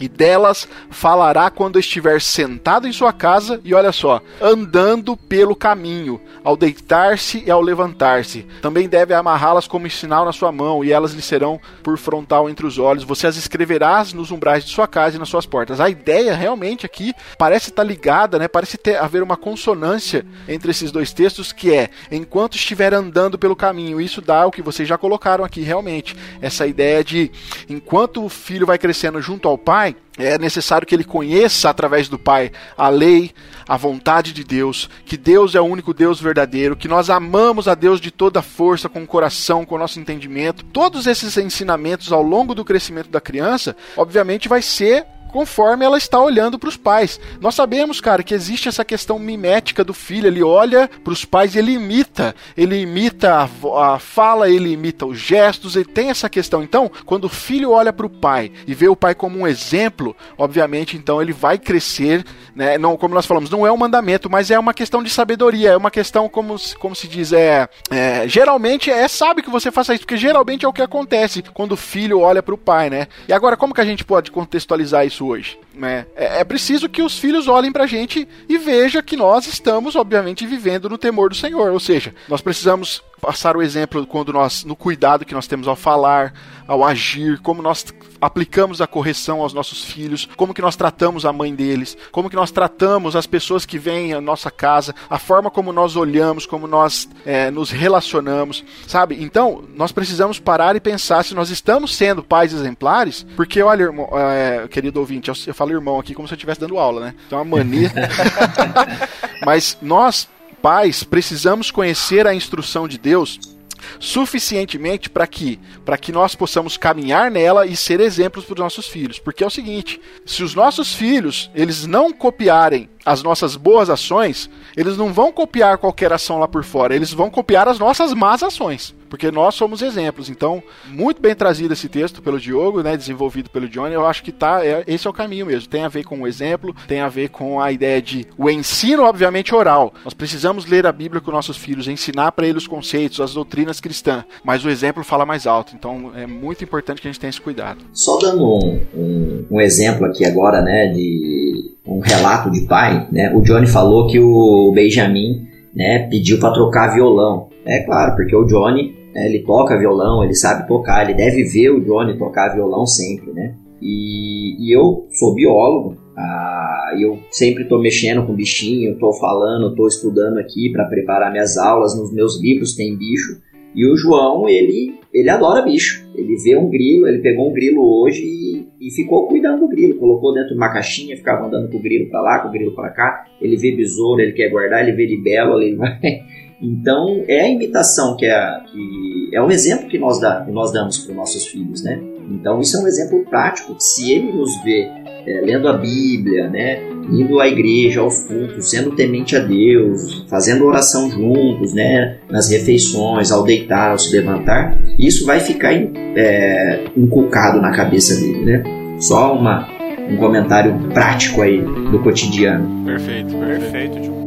Speaker 1: e delas falará quando estiver sentado em sua casa e olha só, andando pelo caminho, ao deitar-se e ao levantar-se. Também deve amarrá-las como sinal na sua mão e elas lhe serão por frontal entre os olhos. Você as escreverás nos umbrais de sua casa e nas suas portas. A ideia realmente aqui parece estar ligada, né? Parece ter haver uma consonância entre esses dois textos que é enquanto estiver andando pelo caminho. Isso dá o que vocês já colocaram aqui realmente, essa ideia de enquanto o filho vai crescendo junto ao pai, é necessário que ele conheça através do Pai a lei, a vontade de Deus, que Deus é o único Deus verdadeiro, que nós amamos a Deus de toda força, com o coração, com o nosso entendimento. Todos esses ensinamentos ao longo do crescimento da criança, obviamente, vai ser conforme ela está olhando para os pais. Nós sabemos, cara, que existe essa questão mimética do filho. Ele olha para os pais ele imita. Ele imita a, a, fala, ele imita os gestos, ele tem essa questão. Então, quando o filho olha para o pai e vê o pai como um exemplo, obviamente, então ele vai crescer, né? Não, como nós falamos, não é um mandamento, mas é uma questão de sabedoria, é uma questão, como, como se diz, é, é geralmente é sabe que você faça isso, porque geralmente é o que acontece quando o filho olha para o pai, né? E agora, como que a gente pode contextualizar isso? Hoje. Né? É, é preciso que os filhos olhem para a gente e vejam que nós estamos, obviamente, vivendo no temor do Senhor. Ou seja, nós precisamos passar o exemplo quando nós no cuidado que nós temos ao falar, ao agir, como nós aplicamos a correção aos nossos filhos, como que nós tratamos a mãe deles, como que nós tratamos as pessoas que vêm à nossa casa, a forma como nós olhamos, como nós é, nos relacionamos, sabe? Então, nós precisamos parar e pensar se nós estamos sendo pais exemplares, porque olha, irmão, é, querido ouvinte, eu, eu falo irmão aqui como se eu estivesse dando aula, né? Então, é uma mania. *laughs* Mas nós pais precisamos conhecer a instrução de Deus suficientemente para que para que nós possamos caminhar nela e ser exemplos para os nossos filhos, porque é o seguinte, se os nossos filhos eles não copiarem as nossas boas ações, eles não vão copiar qualquer ação lá por fora, eles vão copiar as nossas más ações porque nós somos exemplos. Então, muito bem trazido esse texto pelo Diogo, né, desenvolvido pelo Johnny, eu acho que tá, é, esse é o caminho mesmo. Tem a ver com o exemplo, tem a ver com a ideia de o ensino, obviamente, oral. Nós precisamos ler a Bíblia com nossos filhos, ensinar para eles os conceitos, as doutrinas cristãs, mas o exemplo fala mais alto. Então, é muito importante que a gente tenha esse cuidado.
Speaker 3: Só dando um, um, um exemplo aqui agora, né, de um relato de pai, né, o Johnny falou que o Benjamin né, pediu para trocar violão. É claro, porque o Johnny né? Ele toca violão, ele sabe tocar, ele deve ver o Johnny tocar violão sempre, né? E, e eu sou biólogo, ah, eu sempre estou mexendo com bichinho, estou falando, estou estudando aqui para preparar minhas aulas, nos meus livros tem bicho. E o João, ele, ele adora bicho. Ele vê um grilo, ele pegou um grilo hoje e, e ficou cuidando do grilo. Colocou dentro de uma caixinha, ficava andando com o grilo para lá, com o grilo para cá. Ele vê besouro, ele quer guardar, ele vê libelo, ele vai *laughs* então, é a imitação que é, que é um exemplo que nós, dá, que nós damos para os nossos filhos, né? Então, isso é um exemplo prático. Se ele nos vê é, lendo a Bíblia, né? Indo à igreja, aos cultos, sendo temente a Deus, fazendo oração juntos, né? Nas refeições, ao deitar, ao se levantar, isso vai ficar é, inculcado na cabeça dele, né? Só uma, um comentário prático aí do cotidiano.
Speaker 2: Perfeito, perfeito, João.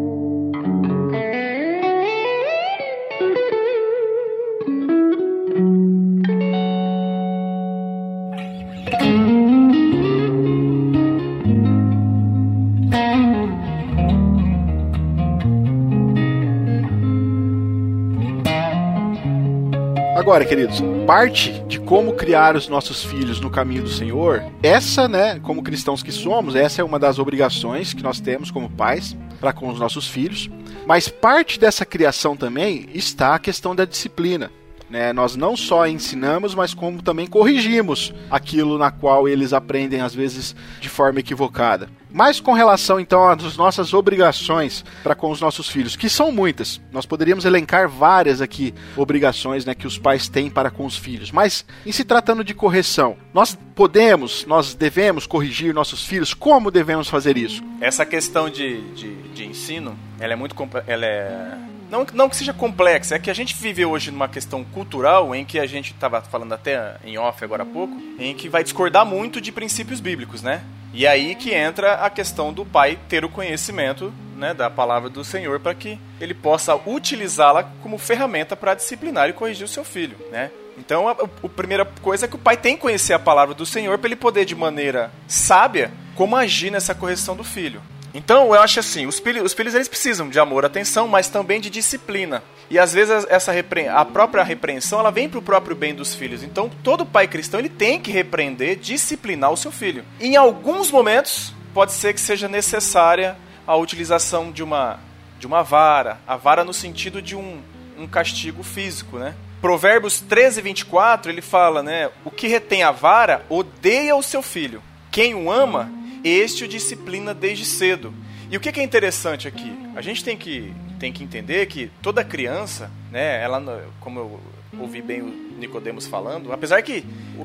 Speaker 1: Agora, queridos, parte de como criar os nossos filhos no caminho do Senhor, essa, né, como cristãos que somos, essa é uma das obrigações que nós temos como pais para com os nossos filhos. Mas parte dessa criação também está a questão da disciplina. Né? Nós não só ensinamos, mas como também corrigimos aquilo na qual eles aprendem, às vezes, de forma equivocada. Mas com relação então às nossas obrigações para com os nossos filhos, que são muitas, nós poderíamos elencar várias aqui obrigações né, que os pais têm para com os filhos. Mas em se tratando de correção, nós podemos, nós devemos corrigir nossos filhos? Como devemos fazer isso?
Speaker 2: Essa questão de, de, de ensino, ela é muito ela é não, não que seja complexa, é que a gente vive hoje numa questão cultural em que a gente estava falando até em off agora há pouco, em que vai discordar muito de princípios bíblicos, né? E aí que entra a questão do pai ter o conhecimento né, da palavra do Senhor para que ele possa utilizá-la como ferramenta para disciplinar e corrigir o seu filho, né? Então, a, a, primeira coisa é que o pai tem que conhecer a palavra do Senhor para ele poder, de maneira sábia, como agir nessa correção do filho. Então, eu acho assim, os filhos, os filhos eles precisam de amor, atenção, mas também de disciplina. E às vezes essa a própria repreensão, ela vem para o próprio bem dos filhos. Então, todo pai cristão, ele tem que repreender, disciplinar o seu filho. Em alguns momentos, pode ser que seja necessária a utilização de uma de uma vara, a vara no sentido de um, um castigo físico, né? Provérbios 13, 24, ele fala, né? O que retém a vara odeia o seu filho. Quem o ama este o disciplina desde cedo. E o que é interessante aqui? A gente tem que, tem que entender que toda criança, né, ela, como eu ouvi bem o Nicodemos falando, apesar que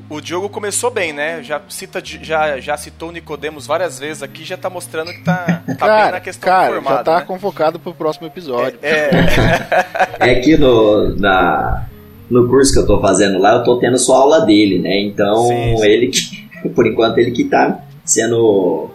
Speaker 2: o, o Diogo começou bem, né? Já, cita, já, já citou o Nicodemos várias vezes aqui, já está mostrando que está tá cara, bem na questão
Speaker 1: cara,
Speaker 2: formada.
Speaker 1: Já está
Speaker 2: né?
Speaker 1: convocado para o próximo episódio.
Speaker 3: É, é. *laughs* é que no, na, no curso que eu estou fazendo lá, eu estou tendo só aula dele, né? Então, sim, sim. ele que, *laughs* por enquanto, ele que está sendo.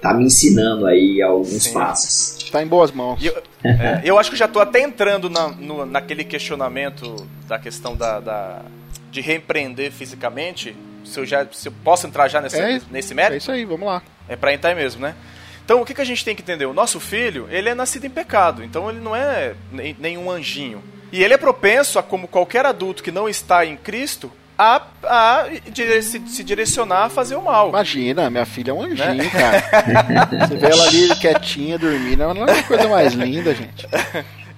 Speaker 3: tá me ensinando aí alguns Sim. passos.
Speaker 1: Está em boas mãos.
Speaker 2: Eu, é, eu acho que já estou até entrando na, no, naquele questionamento da questão da, da, de repreender fisicamente. Se eu, já, se eu posso entrar já nesse, é, nesse mérito?
Speaker 1: É isso aí, vamos lá.
Speaker 2: É para entrar mesmo, né? Então, o que, que a gente tem que entender? O nosso filho, ele é nascido em pecado, então ele não é nenhum anjinho. E ele é propenso a, como qualquer adulto que não está em Cristo, a, a se, se, direcionar a fazer o mal.
Speaker 1: Imagina, minha filha é um anjinho, né? cara. *laughs* Você vê ela ali quietinha, dormindo, ela não é a coisa mais linda, gente.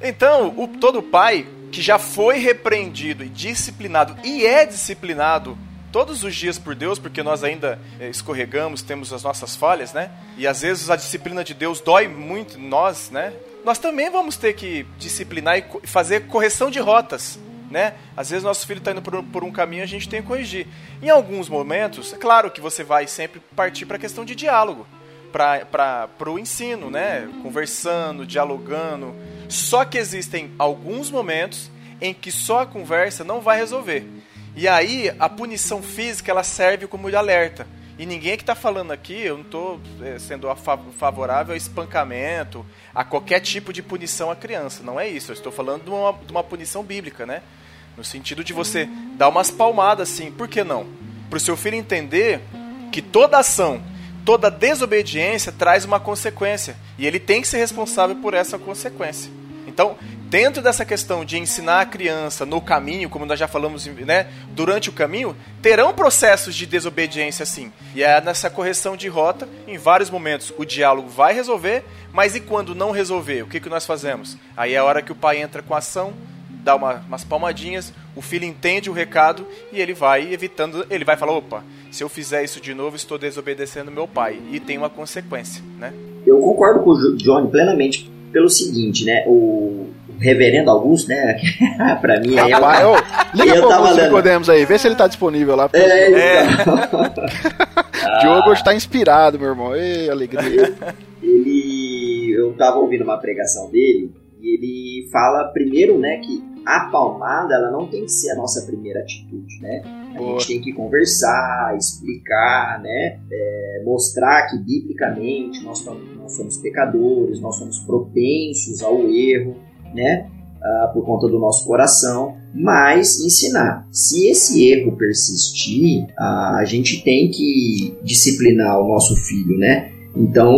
Speaker 2: Então, o, todo pai que já foi repreendido e disciplinado, e é disciplinado todos os dias por Deus, porque nós ainda eh, escorregamos, temos as nossas falhas, né? E às vezes a disciplina de Deus dói muito nós, né? Nós também vamos ter que disciplinar e fazer correção de rotas né? Às vezes nosso filho está indo por, por, um caminho a gente tem que corrigir. Em alguns momentos, é claro que você vai sempre partir para a questão de diálogo. para o ensino, né? Conversando, dialogando. Só que existem alguns momentos em que só a conversa não vai resolver. E aí a punição física ela serve como alerta. E ninguém que está falando aqui, eu não estou é, sendo favorável a espancamento, a qualquer tipo de punição à criança. Não é isso. Eu estou falando de uma, de uma punição bíblica, né? No sentido de você dar umas palmadas assim. Por que não? Para o seu filho entender que toda ação, toda desobediência traz uma consequência. E ele tem que ser responsável por essa consequência. Então, dentro dessa questão de ensinar a criança no caminho, como nós já falamos, né, durante o caminho, terão processos de desobediência sim. E é nessa correção de rota, em vários momentos, o diálogo vai resolver, mas e quando não resolver, o que, que nós fazemos? Aí é a hora que o pai entra com a ação, dá uma, umas palmadinhas, o filho entende o recado e ele vai evitando, ele vai falar, opa, se eu fizer isso de novo, estou desobedecendo meu pai. E tem uma consequência, né?
Speaker 3: Eu concordo com o Johnny plenamente pelo seguinte, né? O reverendo Augusto, né? *laughs* pra mim aí.
Speaker 1: Rapaz, eu, *laughs* liga eu pro Augusto podemos aí, vê se ele tá disponível lá.
Speaker 3: É, então. *laughs*
Speaker 1: é. Diogo está inspirado, meu irmão. Ei, alegria.
Speaker 3: Ele. Eu tava ouvindo uma pregação dele e ele fala primeiro, né, que a palmada ela não tem que ser a nossa primeira atitude, né? A Boa. gente tem que conversar, explicar, né? É, mostrar que biblicamente nós somos, nós somos pecadores, nós somos propensos ao erro, né? Ah, por conta do nosso coração, mas ensinar. Se esse erro persistir, ah, a gente tem que disciplinar o nosso filho, né? Então,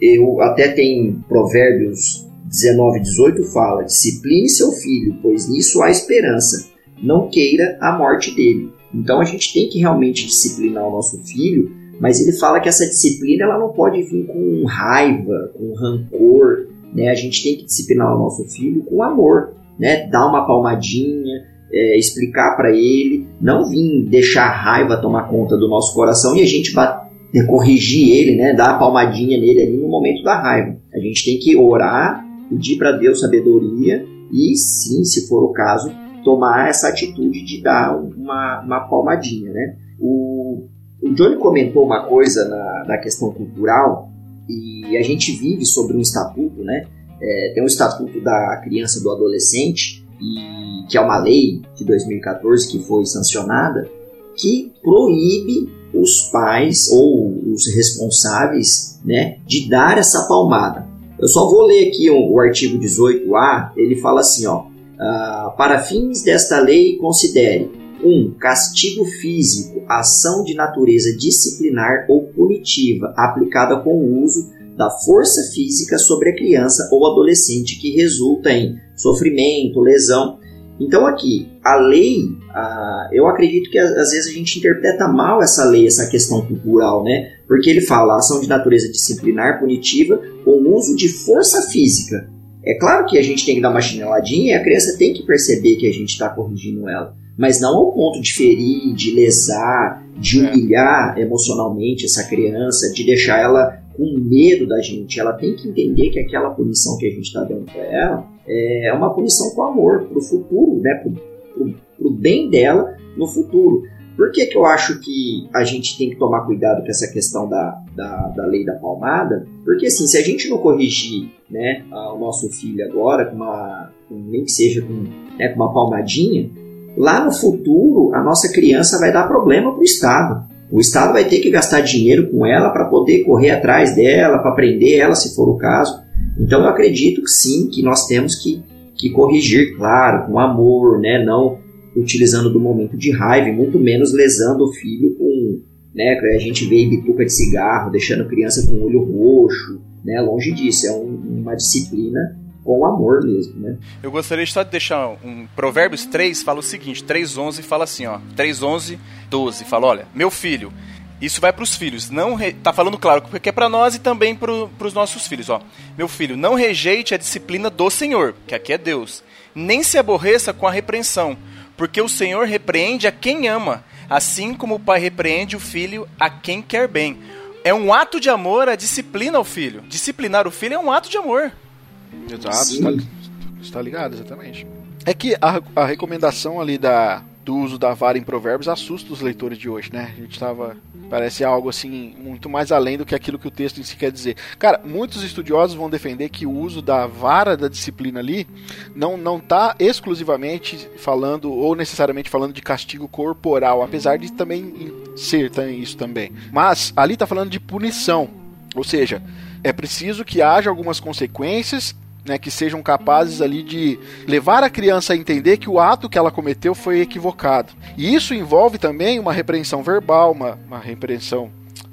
Speaker 3: eu até tem provérbios 19, 18 fala: discipline seu filho, pois nisso há esperança. Não queira a morte dele. Então a gente tem que realmente disciplinar o nosso filho, mas ele fala que essa disciplina ela não pode vir com raiva, com rancor. Né? A gente tem que disciplinar o nosso filho com amor, né? dar uma palmadinha, é, explicar para ele, não vir deixar a raiva tomar conta do nosso coração e a gente bater, corrigir ele, né? dar a palmadinha nele ali no momento da raiva. A gente tem que orar pedir para Deus sabedoria e, sim, se for o caso, tomar essa atitude de dar uma, uma palmadinha, né? O, o Johnny comentou uma coisa na, na questão cultural e a gente vive sobre um estatuto, né? É, tem um estatuto da criança e do adolescente e que é uma lei de 2014 que foi sancionada que proíbe os pais ou os responsáveis, né, de dar essa palmada. Eu só vou ler aqui o, artigo 18A, ele fala assim, ó, uh, para fins desta lei considere 1. Um, castigo físico, ação de natureza disciplinar ou punitiva aplicada com o uso da força física sobre a criança ou adolescente que resulta em sofrimento, lesão. Então aqui, a lei, uh, eu acredito que às vezes a gente interpreta mal essa lei, essa questão cultural, né? Porque ele fala ação de natureza disciplinar, punitiva, com uso de força física. É claro que a gente tem que dar uma chineladinha e a criança tem que perceber que a gente está corrigindo ela. Mas não ao ponto de ferir, de lesar, de é. humilhar emocionalmente essa criança, de deixar ela com medo da gente. Ela tem que entender que aquela punição que a gente está dando para ela é uma punição com amor, para o futuro, né? Para o bem dela no futuro. Por que, que eu acho que a gente tem que tomar cuidado com essa questão da, da, da lei da palmada? Porque assim, se a gente não corrigir né, o nosso filho agora, com uma, nem que seja com, né, com uma palmadinha, lá no futuro a nossa criança vai dar problema para o Estado. O Estado vai ter que gastar dinheiro com ela para poder correr atrás dela, para prender ela se for o caso. Então eu acredito que sim, que nós temos que, que corrigir, claro, com amor, né? não utilizando do momento de raiva, e muito menos lesando o filho com. Né, a gente vê bituca de cigarro, deixando criança com o olho roxo, né, longe disso, é um, uma disciplina com amor mesmo, né?
Speaker 2: Eu gostaria só de deixar um Provérbios 3 fala o seguinte, 3:11 fala assim, ó, 3:11, 12, fala, olha, meu filho, isso vai para os filhos. Não re... tá falando claro porque é para nós e também para os nossos filhos, ó. Meu filho, não rejeite a disciplina do Senhor, que aqui é Deus. Nem se aborreça com a repreensão, porque o Senhor repreende a quem ama, assim como o pai repreende o filho a quem quer bem. É um ato de amor a disciplina ao filho. Disciplinar o filho é um ato de amor.
Speaker 1: Exato, está, está ligado, exatamente. É que a, a recomendação ali da, do uso da vara em provérbios assusta os leitores de hoje, né? A gente tava. Parece algo assim, muito mais além do que aquilo que o texto em si quer dizer. Cara, muitos estudiosos vão defender que o uso da vara da disciplina ali não, não tá exclusivamente falando, ou necessariamente falando de castigo corporal, apesar de também ser isso também. Mas ali tá falando de punição. Ou seja, é preciso que haja algumas consequências né, que sejam capazes ali de levar a criança a entender que o ato que ela cometeu foi equivocado. E isso envolve também uma repreensão verbal, uma, uma repreensão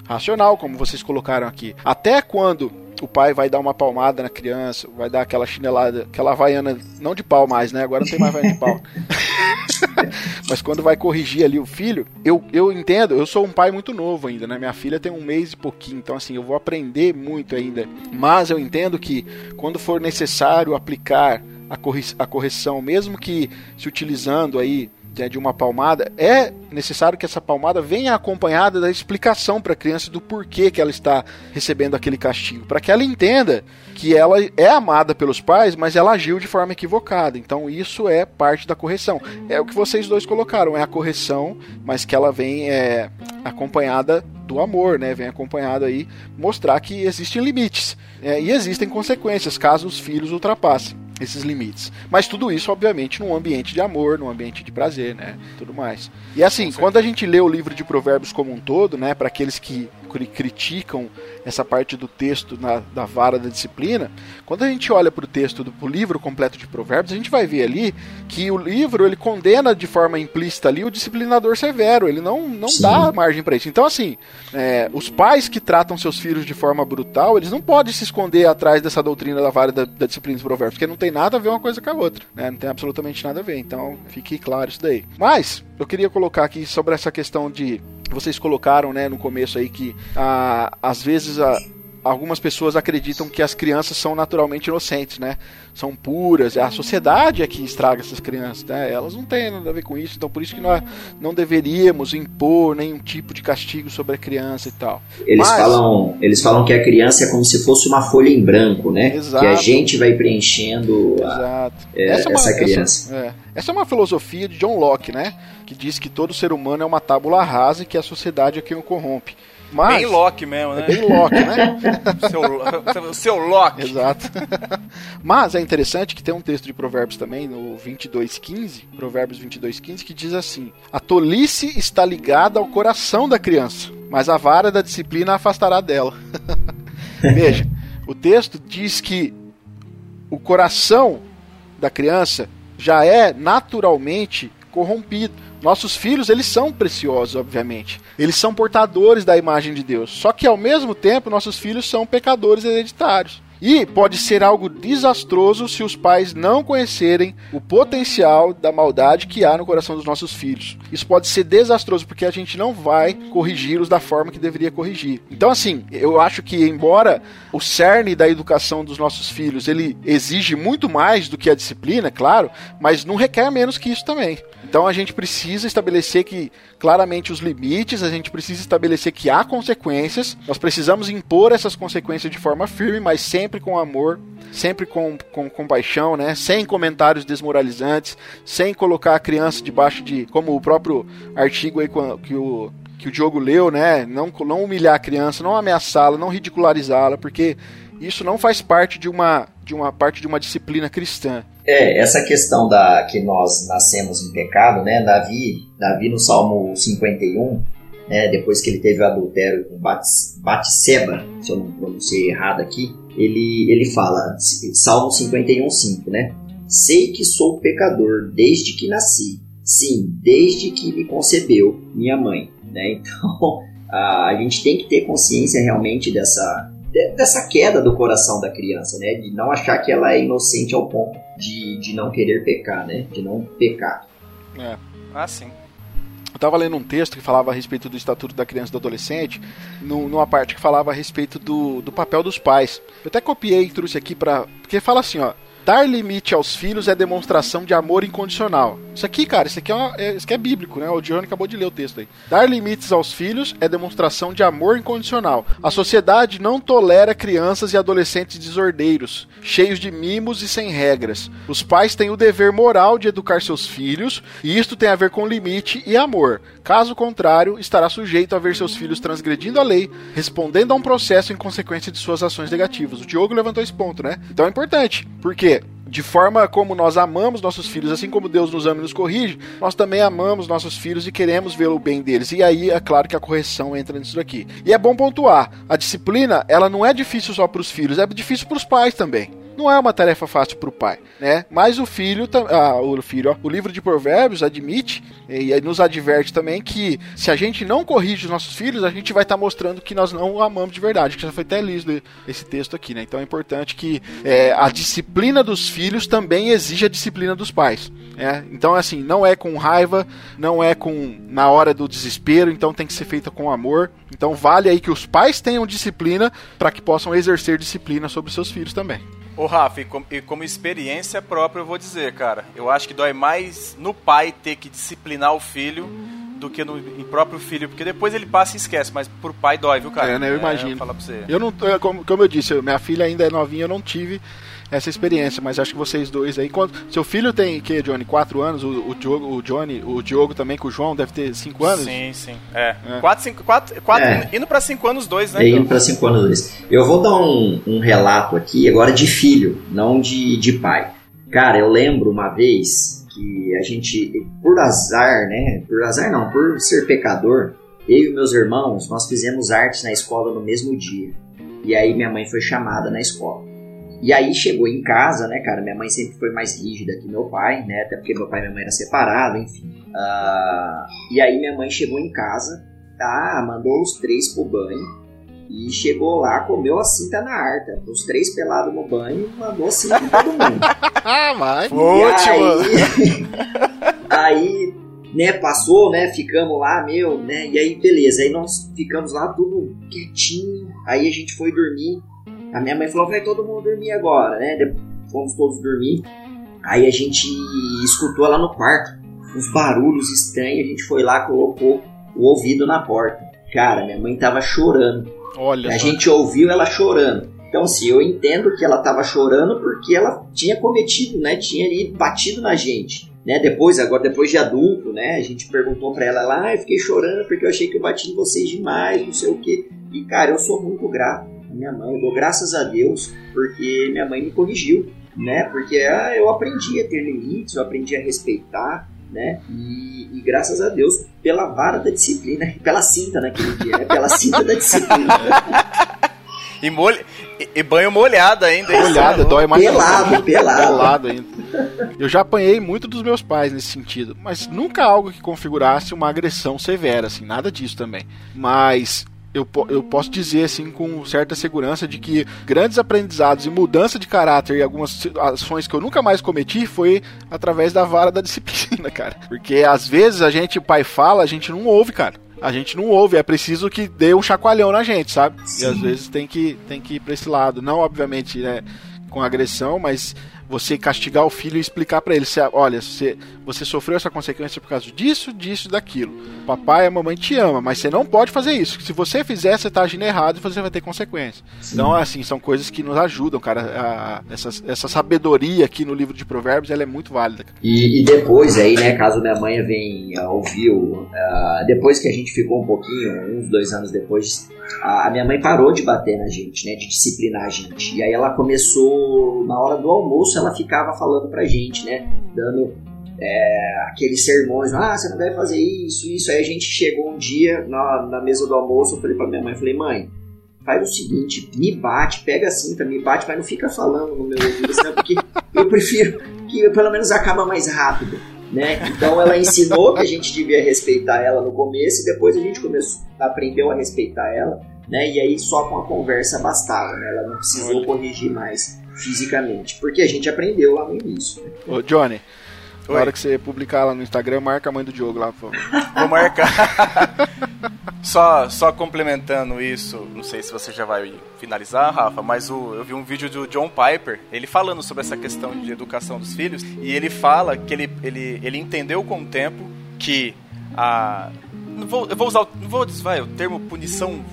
Speaker 1: racional, como vocês colocaram aqui. Até quando o pai vai dar uma palmada na criança, vai dar aquela chinelada, aquela havaiana, não de pau mais, né? Agora não tem mais havaiana de pau. *laughs* Mas quando vai corrigir ali o filho, eu, eu entendo, eu sou um pai muito novo ainda, né? Minha filha tem um mês e pouquinho, então assim, eu vou aprender muito ainda. Mas eu entendo que quando for necessário aplicar a, corri a correção, mesmo que se utilizando aí né, de uma palmada, é necessário que essa palmada venha acompanhada da explicação para a criança do porquê que ela está recebendo aquele castigo, para que ela entenda que ela é amada pelos pais, mas ela agiu de forma equivocada. Então isso é parte da correção. É o que vocês dois colocaram, é a correção, mas que ela vem é, acompanhada do amor, né? Vem acompanhada aí mostrar que existem limites é, e existem consequências caso os filhos ultrapassem esses limites. Mas tudo isso, obviamente, num ambiente de amor, num ambiente de prazer, né? Tudo mais. E assim, quando a gente lê o livro de Provérbios como um todo, né? Para aqueles que criticam essa parte do texto na, da vara da disciplina, quando a gente olha para o texto do pro livro completo de Provérbios, a gente vai ver ali que o livro ele condena de forma implícita ali o disciplinador severo, ele não, não dá margem para isso. Então, assim, é, os pais que tratam seus filhos de forma brutal, eles não podem se esconder atrás dessa doutrina da vara da, da disciplina dos Provérbios, porque não tem nada a ver uma coisa com a outra, né? não tem absolutamente nada a ver. Então, fique claro isso daí. Mas, eu queria colocar aqui sobre essa questão de vocês colocaram, né, no começo aí que ah, às vezes a, algumas pessoas acreditam que as crianças são naturalmente inocentes, né? São puras. A sociedade é que estraga essas crianças, né? Elas não têm nada a ver com isso, então por isso que nós não deveríamos impor nenhum tipo de castigo sobre a criança e tal.
Speaker 3: Eles Mas, falam, eles falam que a criança é como se fosse uma folha em branco, né? Exato. Que a gente vai preenchendo a, é, essa, é uma, essa, criança.
Speaker 1: Essa é, essa é uma filosofia de John Locke, né? Que diz que todo ser humano é uma tábula rasa e que a sociedade é quem o corrompe.
Speaker 2: Mas, bem Loki mesmo, né?
Speaker 1: É bem Loki, né? *laughs*
Speaker 2: seu, seu Loki.
Speaker 1: Exato. *laughs* Mas é interessante que tem um texto de Provérbios também, no 22:15, Provérbios 22:15, que diz assim: A tolice está ligada ao coração da criança, mas a vara da disciplina a afastará dela. *laughs* Veja, o texto diz que o coração da criança já é naturalmente corrompido. Nossos filhos, eles são preciosos, obviamente. Eles são portadores da imagem de Deus. Só que ao mesmo tempo, nossos filhos são pecadores hereditários. E pode ser algo desastroso se os pais não conhecerem o potencial da maldade que há no coração dos nossos filhos. Isso pode ser desastroso porque a gente não vai corrigi-los da forma que deveria corrigir. Então, assim, eu acho que, embora o cerne da educação dos nossos filhos ele exige muito mais do que a disciplina, claro, mas não requer menos que isso também. Então a gente precisa estabelecer que claramente os limites, a gente precisa estabelecer que há consequências, nós precisamos impor essas consequências de forma firme, mas sempre com amor, sempre com, com compaixão, né? Sem comentários desmoralizantes, sem colocar a criança debaixo de, como o próprio artigo aí que o que o Diogo leu, né? Não, não humilhar a criança, não ameaçá-la, não ridicularizá-la, porque isso não faz parte de uma, de uma parte de uma disciplina cristã.
Speaker 3: É, essa questão da que nós nascemos em pecado, né? Davi, Davi no Salmo 51, né, depois que ele teve o adultério com Batseba, se eu não pronunciei errado aqui, ele, ele fala, Salmo 51, 5, né? Sei que sou pecador desde que nasci, sim, desde que me concebeu minha mãe, né? Então, *laughs* a, gente tem que ter consciência realmente dessa, dessa queda do coração da criança, né? De não achar que ela é inocente ao ponto de, de não querer pecar, né? De não pecar.
Speaker 2: É. Ah, sim.
Speaker 1: Eu estava lendo um texto que falava a respeito do estatuto da criança e do adolescente, numa parte que falava a respeito do, do papel dos pais. Eu até copiei e trouxe aqui para. Porque fala assim, ó. Dar limite aos filhos é demonstração de amor incondicional. Isso aqui, cara, isso aqui é, uma, é, isso aqui é bíblico, né? O Johnny acabou de ler o texto aí. Dar limites aos filhos é demonstração de amor incondicional. A sociedade não tolera crianças e adolescentes desordeiros, cheios de mimos e sem regras. Os pais têm o dever moral de educar seus filhos, e isto tem a ver com limite e amor. Caso contrário, estará sujeito a ver seus filhos transgredindo a lei, respondendo a um processo em consequência de suas ações negativas. O Diogo levantou esse ponto, né? Então é importante, porque de forma como nós amamos nossos filhos, assim como Deus nos ama e nos corrige, nós também amamos nossos filhos e queremos ver o bem deles. E aí é claro que a correção entra nisso daqui. E é bom pontuar, a disciplina, ela não é difícil só para os filhos, é difícil para os pais também não é uma tarefa fácil para o pai, né? Mas o filho, ah, o filho, ó, o livro de Provérbios admite e nos adverte também que se a gente não corrige os nossos filhos, a gente vai estar tá mostrando que nós não o amamos de verdade. Que já foi até lido esse texto aqui, né? Então é importante que é, a disciplina dos filhos também exija a disciplina dos pais. É, então, assim, não é com raiva, não é com na hora do desespero, então tem que ser feita com amor. Então, vale aí que os pais tenham disciplina para que possam exercer disciplina sobre seus filhos também.
Speaker 2: Ô Rafa, e como, e como, experiência própria eu vou dizer, cara, eu acho que dói mais no pai ter que disciplinar o filho do que no próprio filho, porque depois ele passa e esquece, mas pro pai dói, viu, cara?
Speaker 1: É, né, eu imagino. É, eu, eu não, como, como eu disse, minha filha ainda é novinha, eu não tive essa experiência, mas acho que vocês dois aí. Quando, seu filho tem que, Johnny, 4 anos, o, o, Diogo, o Johnny, o Diogo também com o João deve ter 5 anos?
Speaker 2: Sim, sim. É. 4, 5, 4, 4 é. indo pra 5 anos dois, né?
Speaker 3: É, indo pra 5 anos dois. Eu vou dar um, um relato aqui agora de filho, não de, de pai. Cara, eu lembro uma vez que a gente, por azar, né? Por azar não, por ser pecador, eu e meus irmãos, nós fizemos artes na escola no mesmo dia. E aí minha mãe foi chamada na escola. E aí chegou em casa, né, cara? Minha mãe sempre foi mais rígida que meu pai, né? Até porque meu pai e minha mãe eram separados, enfim. Uh, e aí minha mãe chegou em casa, tá? Mandou os três pro banho. E chegou lá, comeu a cinta na harta. Os três pelados no banho, mandou cinta em todo mundo. *laughs*
Speaker 1: Vai.
Speaker 3: Aí, *laughs* aí, né, passou, né, ficamos lá, meu, né, e aí beleza, aí nós ficamos lá tudo quietinho, aí a gente foi dormir, a minha mãe falou: vai todo mundo dormir agora, né? Fomos todos dormir. Aí a gente escutou lá no quarto uns barulhos estranhos. A gente foi lá, colocou o ouvido na porta. Cara, minha mãe tava chorando.
Speaker 1: Olha.
Speaker 3: A gente ouviu ela chorando. Então, assim, eu entendo que ela tava chorando porque ela tinha cometido, né? Tinha ali batido na gente. Né, depois, agora depois de adulto, né, a gente perguntou para ela lá, ah, eu fiquei chorando porque eu achei que eu bati em vocês demais, não sei o que. E cara, eu sou muito grato minha mãe. Eu dou graças a Deus porque minha mãe me corrigiu, né? Porque ah, eu aprendi a ter limites, eu aprendi a respeitar, né? E, e, graças a Deus pela vara da disciplina, pela cinta naquele dia, né? Pela cinta da disciplina.
Speaker 2: e, molha, e, e banho molhado ainda.
Speaker 1: Molhado, dói mais.
Speaker 3: Pelado, *laughs* pelado. pelado
Speaker 1: ainda. Eu já apanhei muito dos meus pais nesse sentido, mas nunca algo que configurasse uma agressão severa, assim, nada disso também. Mas eu, eu posso dizer assim com certa segurança de que grandes aprendizados e mudança de caráter e algumas ações que eu nunca mais cometi foi através da vara da disciplina, *laughs* cara. Porque às vezes a gente, o pai fala, a gente não ouve, cara. A gente não ouve, é preciso que dê um chacoalhão na gente, sabe? Sim. E às vezes tem que, tem que ir pra esse lado. Não, obviamente, né, com agressão, mas você castigar o filho e explicar para ele, se, olha, você, você sofreu essa consequência por causa disso, disso, daquilo. Papai e a mamãe te ama, mas você não pode fazer isso. Se você fizer, você tá agindo errado e você vai ter consequências. Sim. Então, assim, são coisas que nos ajudam, cara. A, a, essa, essa sabedoria aqui no livro de Provérbios, ela é muito válida.
Speaker 3: E, e, depois aí, né, caso minha mãe venha ouvir, uh, depois que a gente ficou um pouquinho, uns dois anos depois, a, a minha mãe parou de bater na gente, né, de disciplinar a gente. E aí ela começou, na hora do almoço, ela ficava falando pra gente, né? Dando é, aqueles sermões, ah, você não deve fazer isso, isso. Aí a gente chegou um dia na, na mesa do almoço, eu falei pra minha mãe, falei, mãe, faz o seguinte, me bate, pega a cinta, me bate, mas não fica falando no meu ouvido, senão, porque eu prefiro que pelo menos acaba mais rápido. Né? Então ela ensinou que a gente devia respeitar ela no começo e depois a gente começou, aprendeu a respeitar ela, né? E aí só com a conversa bastava, né? Ela não precisou corrigir mais fisicamente, porque a gente aprendeu lá no início. Né?
Speaker 1: Ô, Johnny, Na hora que você publicar lá no Instagram, marca a mãe do Diogo lá, por
Speaker 2: favor. *laughs* Vou marcar. *laughs* só, só complementando isso, não sei se você já vai finalizar, Rafa, mas o, eu vi um vídeo do John Piper, ele falando sobre essa questão de educação dos filhos, e ele fala que ele, ele, ele entendeu com o tempo que a. Não vou, eu vou usar não vou vai, o termo punição,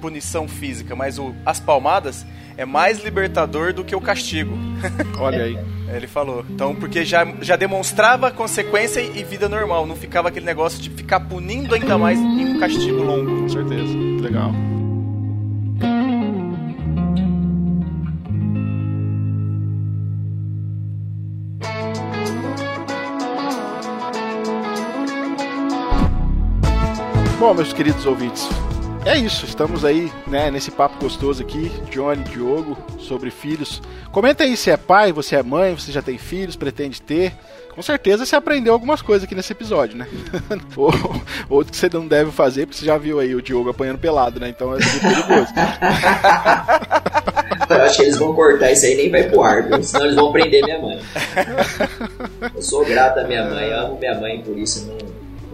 Speaker 2: punição física, mas o, as palmadas é mais libertador do que o castigo. *laughs*
Speaker 1: Olha aí.
Speaker 2: Ele falou. Então, porque já, já demonstrava consequência e vida normal. Não ficava aquele negócio de ficar punindo ainda mais em um castigo longo.
Speaker 1: Com certeza. Legal. Bom, meus queridos ouvintes, é isso, estamos aí, né, nesse papo gostoso aqui, Johnny, Diogo, sobre filhos. Comenta aí se é pai, você é mãe, você já tem filhos, pretende ter. Com certeza você aprendeu algumas coisas aqui nesse episódio, né? *laughs* ou, outro que você não deve fazer, porque você já viu aí o Diogo apanhando pelado, né? Então é perigoso. *laughs*
Speaker 3: Eu acho que eles vão cortar isso aí nem vai pro ar, viu? senão eles vão prender minha mãe. Eu sou grato à minha mãe, amo minha mãe, por isso não,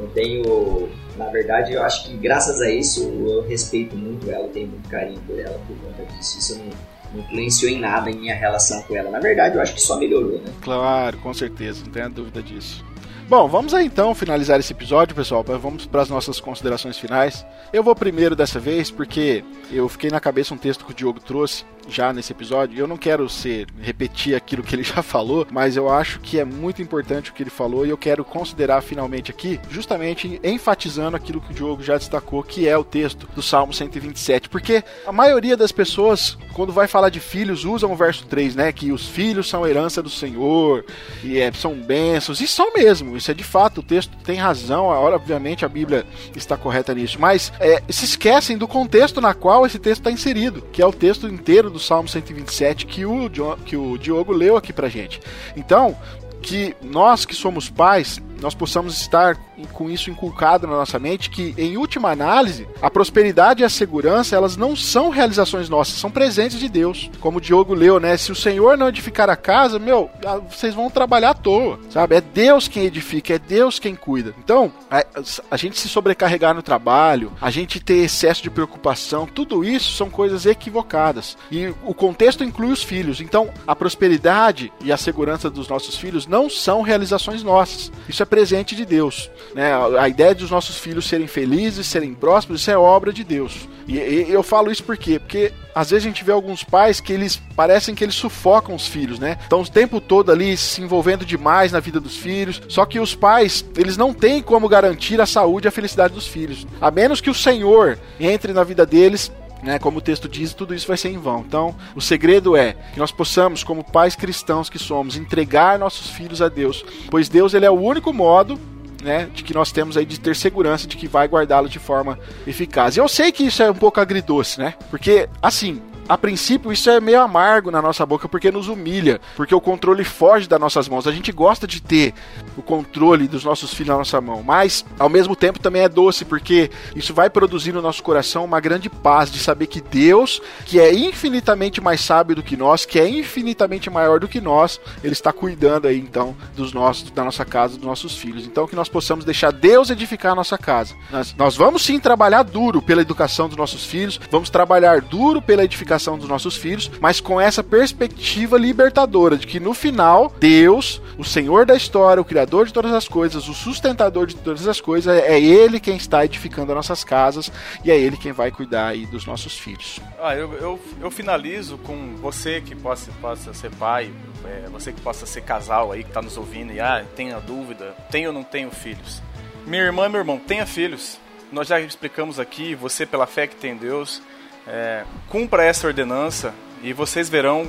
Speaker 3: não tenho na verdade, eu acho que graças a isso eu respeito muito ela, tenho muito carinho por ela por conta disso. Isso não, não influenciou em nada em minha relação com ela. Na verdade, eu acho que só melhorou, né?
Speaker 1: Claro, com certeza, não tenha dúvida disso. Bom, vamos aí então finalizar esse episódio, pessoal. Vamos para as nossas considerações finais. Eu vou primeiro dessa vez porque eu fiquei na cabeça um texto que o Diogo trouxe já nesse episódio. Eu não quero ser repetir aquilo que ele já falou, mas eu acho que é muito importante o que ele falou e eu quero considerar finalmente aqui, justamente enfatizando aquilo que o Diogo já destacou, que é o texto do Salmo 127, porque a maioria das pessoas quando vai falar de filhos usam o verso 3, né, que os filhos são herança do Senhor e é, são bênçãos, e são mesmo. Isso é de fato, o texto tem razão, obviamente a Bíblia está correta nisso, mas é, se esquecem do contexto na qual esse texto está inserido, que é o texto inteiro do Salmo 127 que o, que o Diogo leu aqui pra gente. Então, que nós que somos pais, nós possamos estar com isso inculcado na nossa mente que, em última análise, a prosperidade e a segurança, elas não são realizações nossas, são presentes de Deus. Como o Diogo leu, né? Se o Senhor não edificar a casa, meu, vocês vão trabalhar à toa, sabe? É Deus quem edifica, é Deus quem cuida. Então, a, a gente se sobrecarregar no trabalho, a gente ter excesso de preocupação, tudo isso são coisas equivocadas. E o contexto inclui os filhos. Então, a prosperidade e a segurança dos nossos filhos não são realizações nossas. Isso é presente de Deus. Né? A ideia dos nossos filhos serem felizes, serem prósperos, isso é obra de Deus. E, e, eu falo isso por quê? Porque às vezes a gente vê alguns pais que eles parecem que eles sufocam os filhos, né? Estão o tempo todo ali se envolvendo demais na vida dos filhos. Só que os pais, eles não têm como garantir a saúde e a felicidade dos filhos. A menos que o Senhor entre na vida deles né, como o texto diz, tudo isso vai ser em vão. Então, o segredo é que nós possamos, como pais cristãos que somos, entregar nossos filhos a Deus, pois Deus ele é o único modo né, de que nós temos aí de ter segurança de que vai guardá-los de forma eficaz. E eu sei que isso é um pouco agridoce, né? Porque, assim, a princípio isso é meio amargo na nossa boca porque nos humilha, porque o controle foge das nossas mãos. A gente gosta de ter o controle dos nossos filhos na nossa mão, mas ao mesmo tempo também é doce porque isso vai produzir no nosso coração uma grande paz de saber que Deus, que é infinitamente mais sábio do que nós, que é infinitamente maior do que nós, ele está cuidando aí então dos nossos, da nossa casa, dos nossos filhos. Então que nós possamos deixar Deus edificar a nossa casa. Nós, nós vamos sim trabalhar duro pela educação dos nossos filhos, vamos trabalhar duro pela edificação dos nossos filhos, mas com essa perspectiva libertadora de que no final, Deus, o Senhor da história, o Criador de todas as coisas, o sustentador de todas as coisas, é Ele quem está edificando as nossas casas e é Ele quem vai cuidar aí dos nossos filhos.
Speaker 2: Ah, eu, eu, eu finalizo com você que possa, possa ser pai, é, você que possa ser casal aí que está nos ouvindo e ah, tenha dúvida, tenho ou não tenho filhos. Minha irmã, meu irmão, tenha filhos. Nós já explicamos aqui, você pela fé que tem em Deus, é, cumpra essa ordenança e vocês verão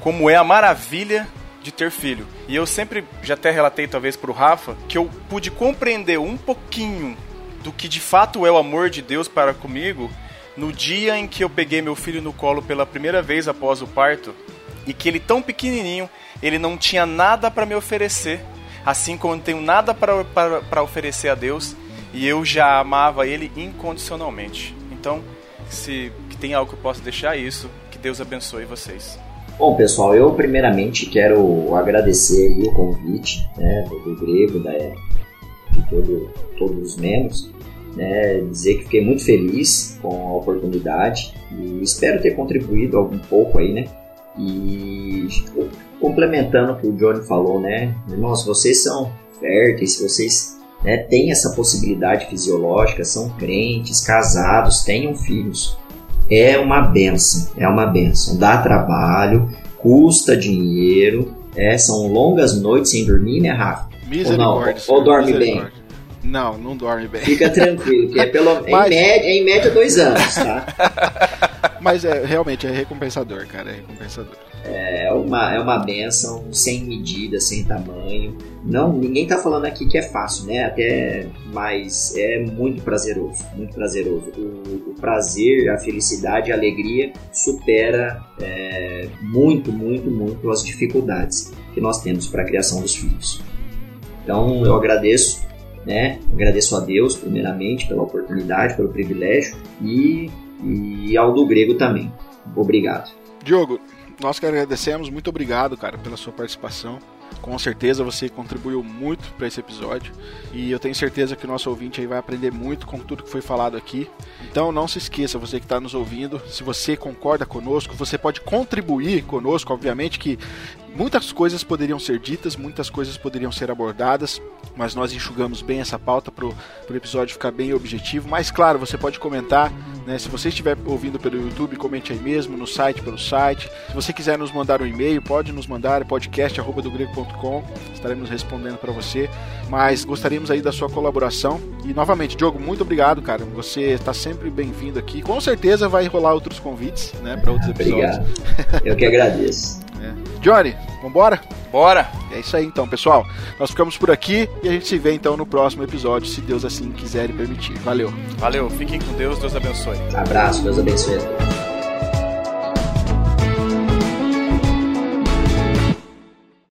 Speaker 2: como é a maravilha de ter filho. E eu sempre, já até relatei talvez para o Rafa, que eu pude compreender um pouquinho do que de fato é o amor de Deus para comigo no dia em que eu peguei meu filho no colo pela primeira vez após o parto e que ele tão pequenininho, ele não tinha nada para me oferecer, assim como eu não tenho nada para oferecer a Deus e eu já amava ele incondicionalmente. Então, se que tem algo que eu possa deixar isso. Que Deus abençoe vocês.
Speaker 3: Bom, pessoal, eu primeiramente quero agradecer o convite né, do, Grego, da, de todo, todos os membros, né, dizer que fiquei muito feliz com a oportunidade e espero ter contribuído algum pouco aí, né? E complementando o que o Johnny falou, né? Irmãos, vocês são férteis, vocês né, têm essa possibilidade fisiológica, são crentes, casados, tenham filhos. É uma benção, é uma benção. Dá trabalho, custa dinheiro, é, são longas noites sem dormir, né, Rafa?
Speaker 1: Ou não?
Speaker 3: Ou dorme bem?
Speaker 1: Não, não dorme bem.
Speaker 3: Fica tranquilo, que é pelo, *laughs* Mas... em, média, em média dois anos, tá? *laughs*
Speaker 1: Mas é, realmente é recompensador, cara, é recompensador.
Speaker 3: É uma, é uma benção sem medida, sem tamanho. Não, ninguém tá falando aqui que é fácil, né? Até, mas é muito prazeroso, muito prazeroso. O, o prazer, a felicidade, a alegria supera é, muito, muito, muito as dificuldades que nós temos para a criação dos filhos. Então eu agradeço né? Agradeço a Deus, primeiramente, pela oportunidade, pelo privilégio e, e ao do grego também. Obrigado.
Speaker 1: Diogo, nós que agradecemos, muito obrigado, cara, pela sua participação. Com certeza você contribuiu muito para esse episódio e eu tenho certeza que o nosso ouvinte aí vai aprender muito com tudo que foi falado aqui. Então não se esqueça, você que está nos ouvindo, se você concorda conosco, você pode contribuir conosco, obviamente que Muitas coisas poderiam ser ditas, muitas coisas poderiam ser abordadas, mas nós enxugamos bem essa pauta para o episódio ficar bem objetivo. Mas claro, você pode comentar, né? Se você estiver ouvindo pelo YouTube, comente aí mesmo, no site, pelo site. Se você quiser nos mandar um e-mail, pode nos mandar, podcast.com, estaremos respondendo para você. Mas gostaríamos aí da sua colaboração. E novamente, Diogo, muito obrigado, cara. Você está sempre bem-vindo aqui. Com certeza vai rolar outros convites, né, para outros episódios.
Speaker 3: Obrigado. Eu que agradeço. *laughs*
Speaker 1: Johnny, vambora?
Speaker 2: Bora!
Speaker 1: É isso aí então, pessoal. Nós ficamos por aqui e a gente se vê então no próximo episódio, se Deus assim quiser e permitir. Valeu.
Speaker 2: Valeu, fiquem com Deus, Deus abençoe.
Speaker 3: Abraço, Deus abençoe.